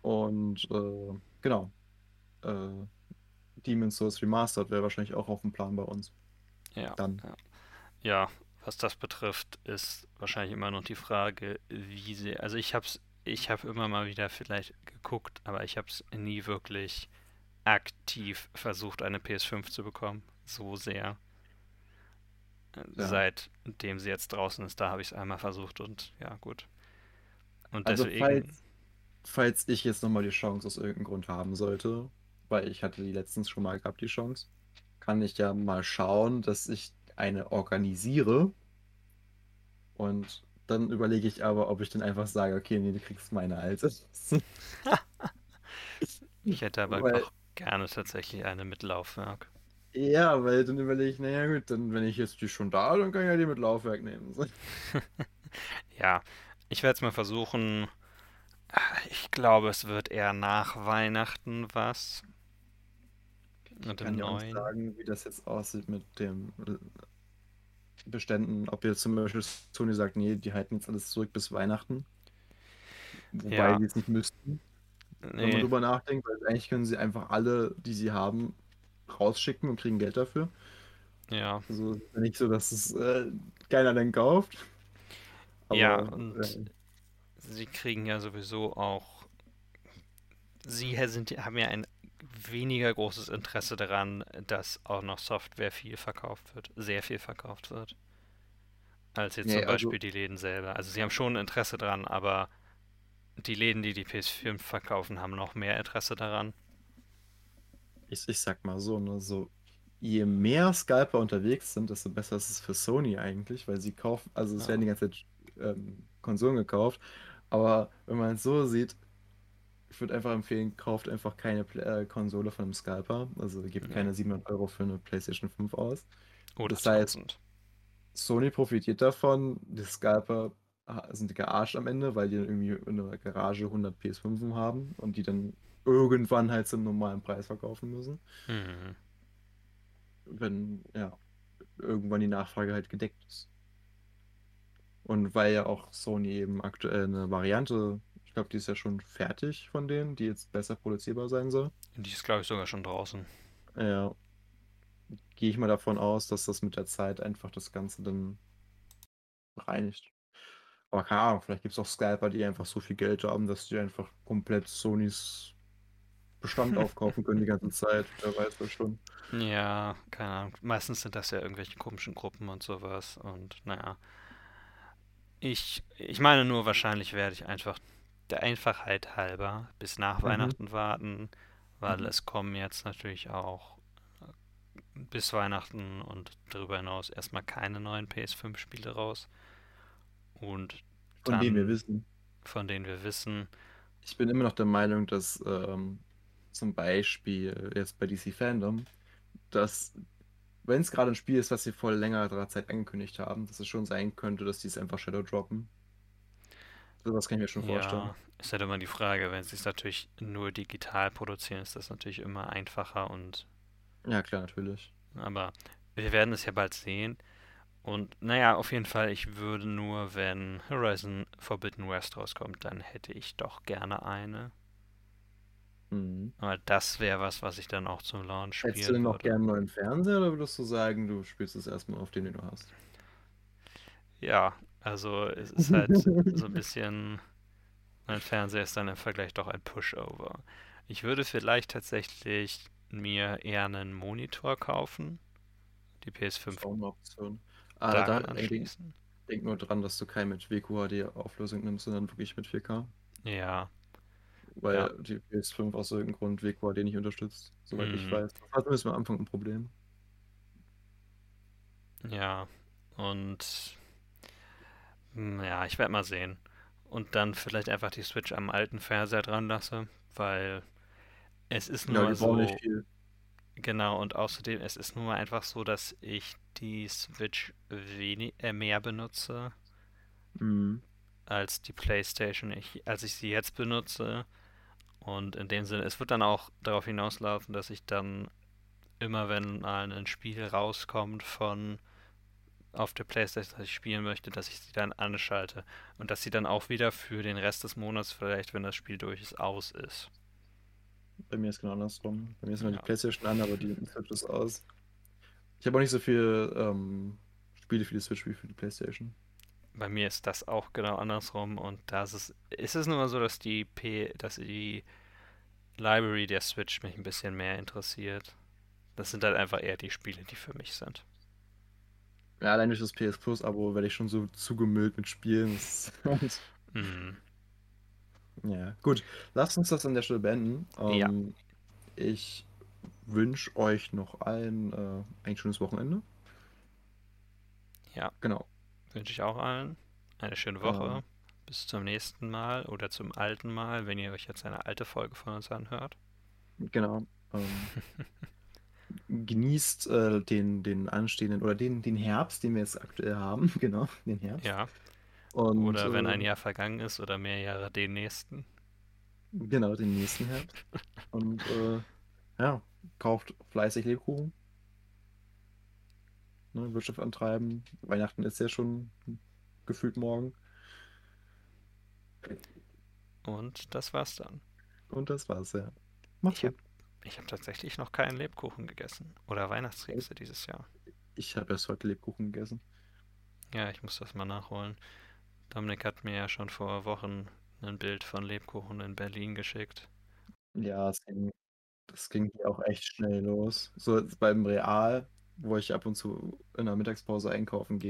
Und äh, genau, äh, Demon's Souls Remastered wäre wahrscheinlich auch auf dem Plan bei uns. Ja. Dann. Ja. Ja, was das betrifft, ist wahrscheinlich immer noch die Frage, wie sie. Also ich hab's, ich habe immer mal wieder vielleicht geguckt, aber ich habe es nie wirklich aktiv versucht, eine PS5 zu bekommen. So sehr. Ja. Seitdem sie jetzt draußen ist, da habe ich es einmal versucht und ja, gut. Und Also deswegen. falls, falls ich jetzt nochmal die Chance aus irgendeinem Grund haben sollte, weil ich hatte die letztens schon mal gehabt, die Chance, kann ich ja mal schauen, dass ich eine organisiere. Und dann überlege ich aber, ob ich dann einfach sage, okay, nee, du kriegst meine alte. Ich hätte aber Weil- auch gerne tatsächlich eine mit Laufwerk. Ja, weil dann überlege ich, naja gut, dann wenn ich jetzt die schon da, dann kann ich ja die mit Laufwerk nehmen. Ja, ich werde es mal versuchen. Ich glaube, es wird eher nach Weihnachten was. Ich Und kann auch nicht neuen. sagen, wie das jetzt aussieht mit den Beständen. Ob jetzt zum Beispiel Sony sagt, nee, die halten jetzt alles zurück bis Weihnachten. Wobei Ja. die es nicht müssten, wenn man Nee, drüber nachdenkt, weil eigentlich können sie einfach alle, die sie haben, rausschicken und kriegen Geld dafür. ja. Also nicht so, dass es äh, keiner dann kauft. Ja, Aber, und äh, sie kriegen ja sowieso auch. Sie sind, haben ja ein weniger großes Interesse daran, dass auch noch Software viel verkauft wird, sehr viel verkauft wird. als jetzt Nee, zum also- Beispiel die Läden selber. Also sie haben schon Interesse dran, aber die Läden, die die PS5 verkaufen, haben noch mehr Interesse daran. Ich, ich sag mal so, ne, so, je mehr Scalper unterwegs sind, desto besser ist es für Sony eigentlich, weil sie kaufen, also es Ja. werden die ganze Zeit ähm, Konsolen gekauft, aber wenn man es so sieht, ich würde einfach empfehlen, kauft einfach keine Pla- äh, Konsole von einem Scalper, also gebt Ja. keine 700 Euro für eine PlayStation 5 aus. Oder Das heißt- 1000. Sony profitiert davon, die Scalper sind gearscht am Ende, weil die dann irgendwie in der Garage 100 PS5 haben und die dann irgendwann halt zum normalen Preis verkaufen müssen. Mhm. wenn ja irgendwann die Nachfrage halt gedeckt ist. Und weil ja auch Sony eben aktuell eine Variante, ich glaube, die ist ja schon fertig von denen, die jetzt besser produzierbar sein soll. Die ist, glaube ich, sogar schon draußen. Ja, gehe ich mal davon aus, dass das mit der Zeit einfach das Ganze dann bereinigt. Aber keine Ahnung, vielleicht gibt es auch Scalper, die einfach so viel Geld haben, dass die einfach komplett Sonys Bestand aufkaufen können die ganze Zeit. Wer weiß das schon. Ja, keine Ahnung. Meistens sind das ja irgendwelche komischen Gruppen und sowas. Und naja. Ich, ich meine nur, wahrscheinlich werde ich einfach der Einfachheit halber bis nach Mhm. Weihnachten warten, weil Mhm. es kommen jetzt natürlich auch äh, bis Weihnachten und darüber hinaus erstmal keine neuen PS5-Spiele raus. Und Von denen wir dann- wissen. von denen wir wissen, Ich bin immer noch der Meinung, dass ähm, zum Beispiel jetzt bei DC Fandom, dass wenn es gerade ein Spiel ist, was sie vor längerer Zeit angekündigt haben, dass es schon sein könnte, dass die es einfach Shadow droppen. Sowas kann ich mir schon vorstellen. Ja, ist halt immer die Frage, wenn sie es natürlich nur digital produzieren, ist das natürlich immer einfacher und Ja, klar, natürlich. aber wir werden es ja bald sehen. Und naja, auf jeden Fall, ich würde nur, wenn Horizon Forbidden West rauskommt, dann hätte ich doch gerne eine. Mhm. Aber das wäre was, was ich dann auch zum Launch Hättest du denn noch gerne einen neuen Fernseher oder würdest du sagen, du spielst es erstmal auf den, den du hast? Ja, also es ist halt so ein bisschen, mein Fernseher ist dann im Vergleich doch ein Pushover. Ich würde vielleicht tatsächlich mir eher einen Monitor kaufen, die Das PS5 ist auch eine Option. Ah, da, denk, anschließen. denk nur dran, dass du kein mit WQHD-Auflösung nimmst, sondern wirklich mit 4K. Ja, Weil Ja. die PS5 aus irgendeinem Grund WQHD nicht unterstützt, soweit ich Mhm. weiß. Das war zumindest am Anfang ein Problem. ja. Und hm, ja, ich werde mal sehen. Und dann vielleicht einfach die Switch am alten Fernseher dran lasse, weil es ist Ja, nur brauchen so. nicht viel. Genau, und außerdem, es ist nun mal einfach so, dass ich die Switch wenig, äh, mehr benutze Mhm. als die PlayStation, ich, als ich sie jetzt benutze. Und in dem Sinne, es wird dann auch darauf hinauslaufen, dass ich dann immer, wenn mal ein Spiel rauskommt von auf der PlayStation, das ich spielen möchte, dass ich sie dann anschalte und dass sie dann auch wieder für den Rest des Monats vielleicht, wenn das Spiel durch ist, aus ist. Bei mir ist genau andersrum. Bei mir ist immer Ja. die PlayStation an, aber die Switch ist aus. Ich habe auch nicht so viel ähm, Spiele für die Switch wie für die PlayStation. Bei mir ist das auch genau andersrum und da ist es, ist es nun mal so, dass die P, dass die Library der Switch mich ein bisschen mehr interessiert. Das sind halt einfach eher die Spiele, die für mich sind. Ja, allein durch das PS Plus-Abo werde ich schon so zugemüllt mit Spielen. Mhm. ja, gut. Lasst uns das an der Stelle beenden. Ja. Ähm, Ich wünsche euch noch allen äh, ein schönes Wochenende. Ja. Genau. Wünsche ich auch allen eine schöne Woche. Ja. Bis zum nächsten Mal oder zum alten Mal, wenn ihr euch jetzt eine alte Folge von uns anhört. Genau. Ähm, genießt äh, den, den anstehenden oder den, den Herbst, den wir jetzt aktuell haben. Genau, den Herbst. Ja. Und, Oder wenn äh, ein Jahr vergangen ist oder mehr Jahre den nächsten. Genau, den nächsten Herbst. Und äh, ja, kauft fleißig Lebkuchen. Ne, Wirtschaft antreiben. Weihnachten ist ja schon gefühlt morgen. Und das war's dann. Und das war's, ja. Macht's Ich hab, gut. ich habe tatsächlich noch keinen Lebkuchen gegessen. Oder Weihnachtskekse dieses Jahr. Ich habe erst heute Lebkuchen gegessen. Ja, ich muss das mal nachholen. Dominik hat mir ja schon vor Wochen ein Bild von Lebkuchen in Berlin geschickt. Ja, es ging, das ging hier auch echt schnell los. So beim Real, wo ich ab und zu in der Mittagspause einkaufen gehe.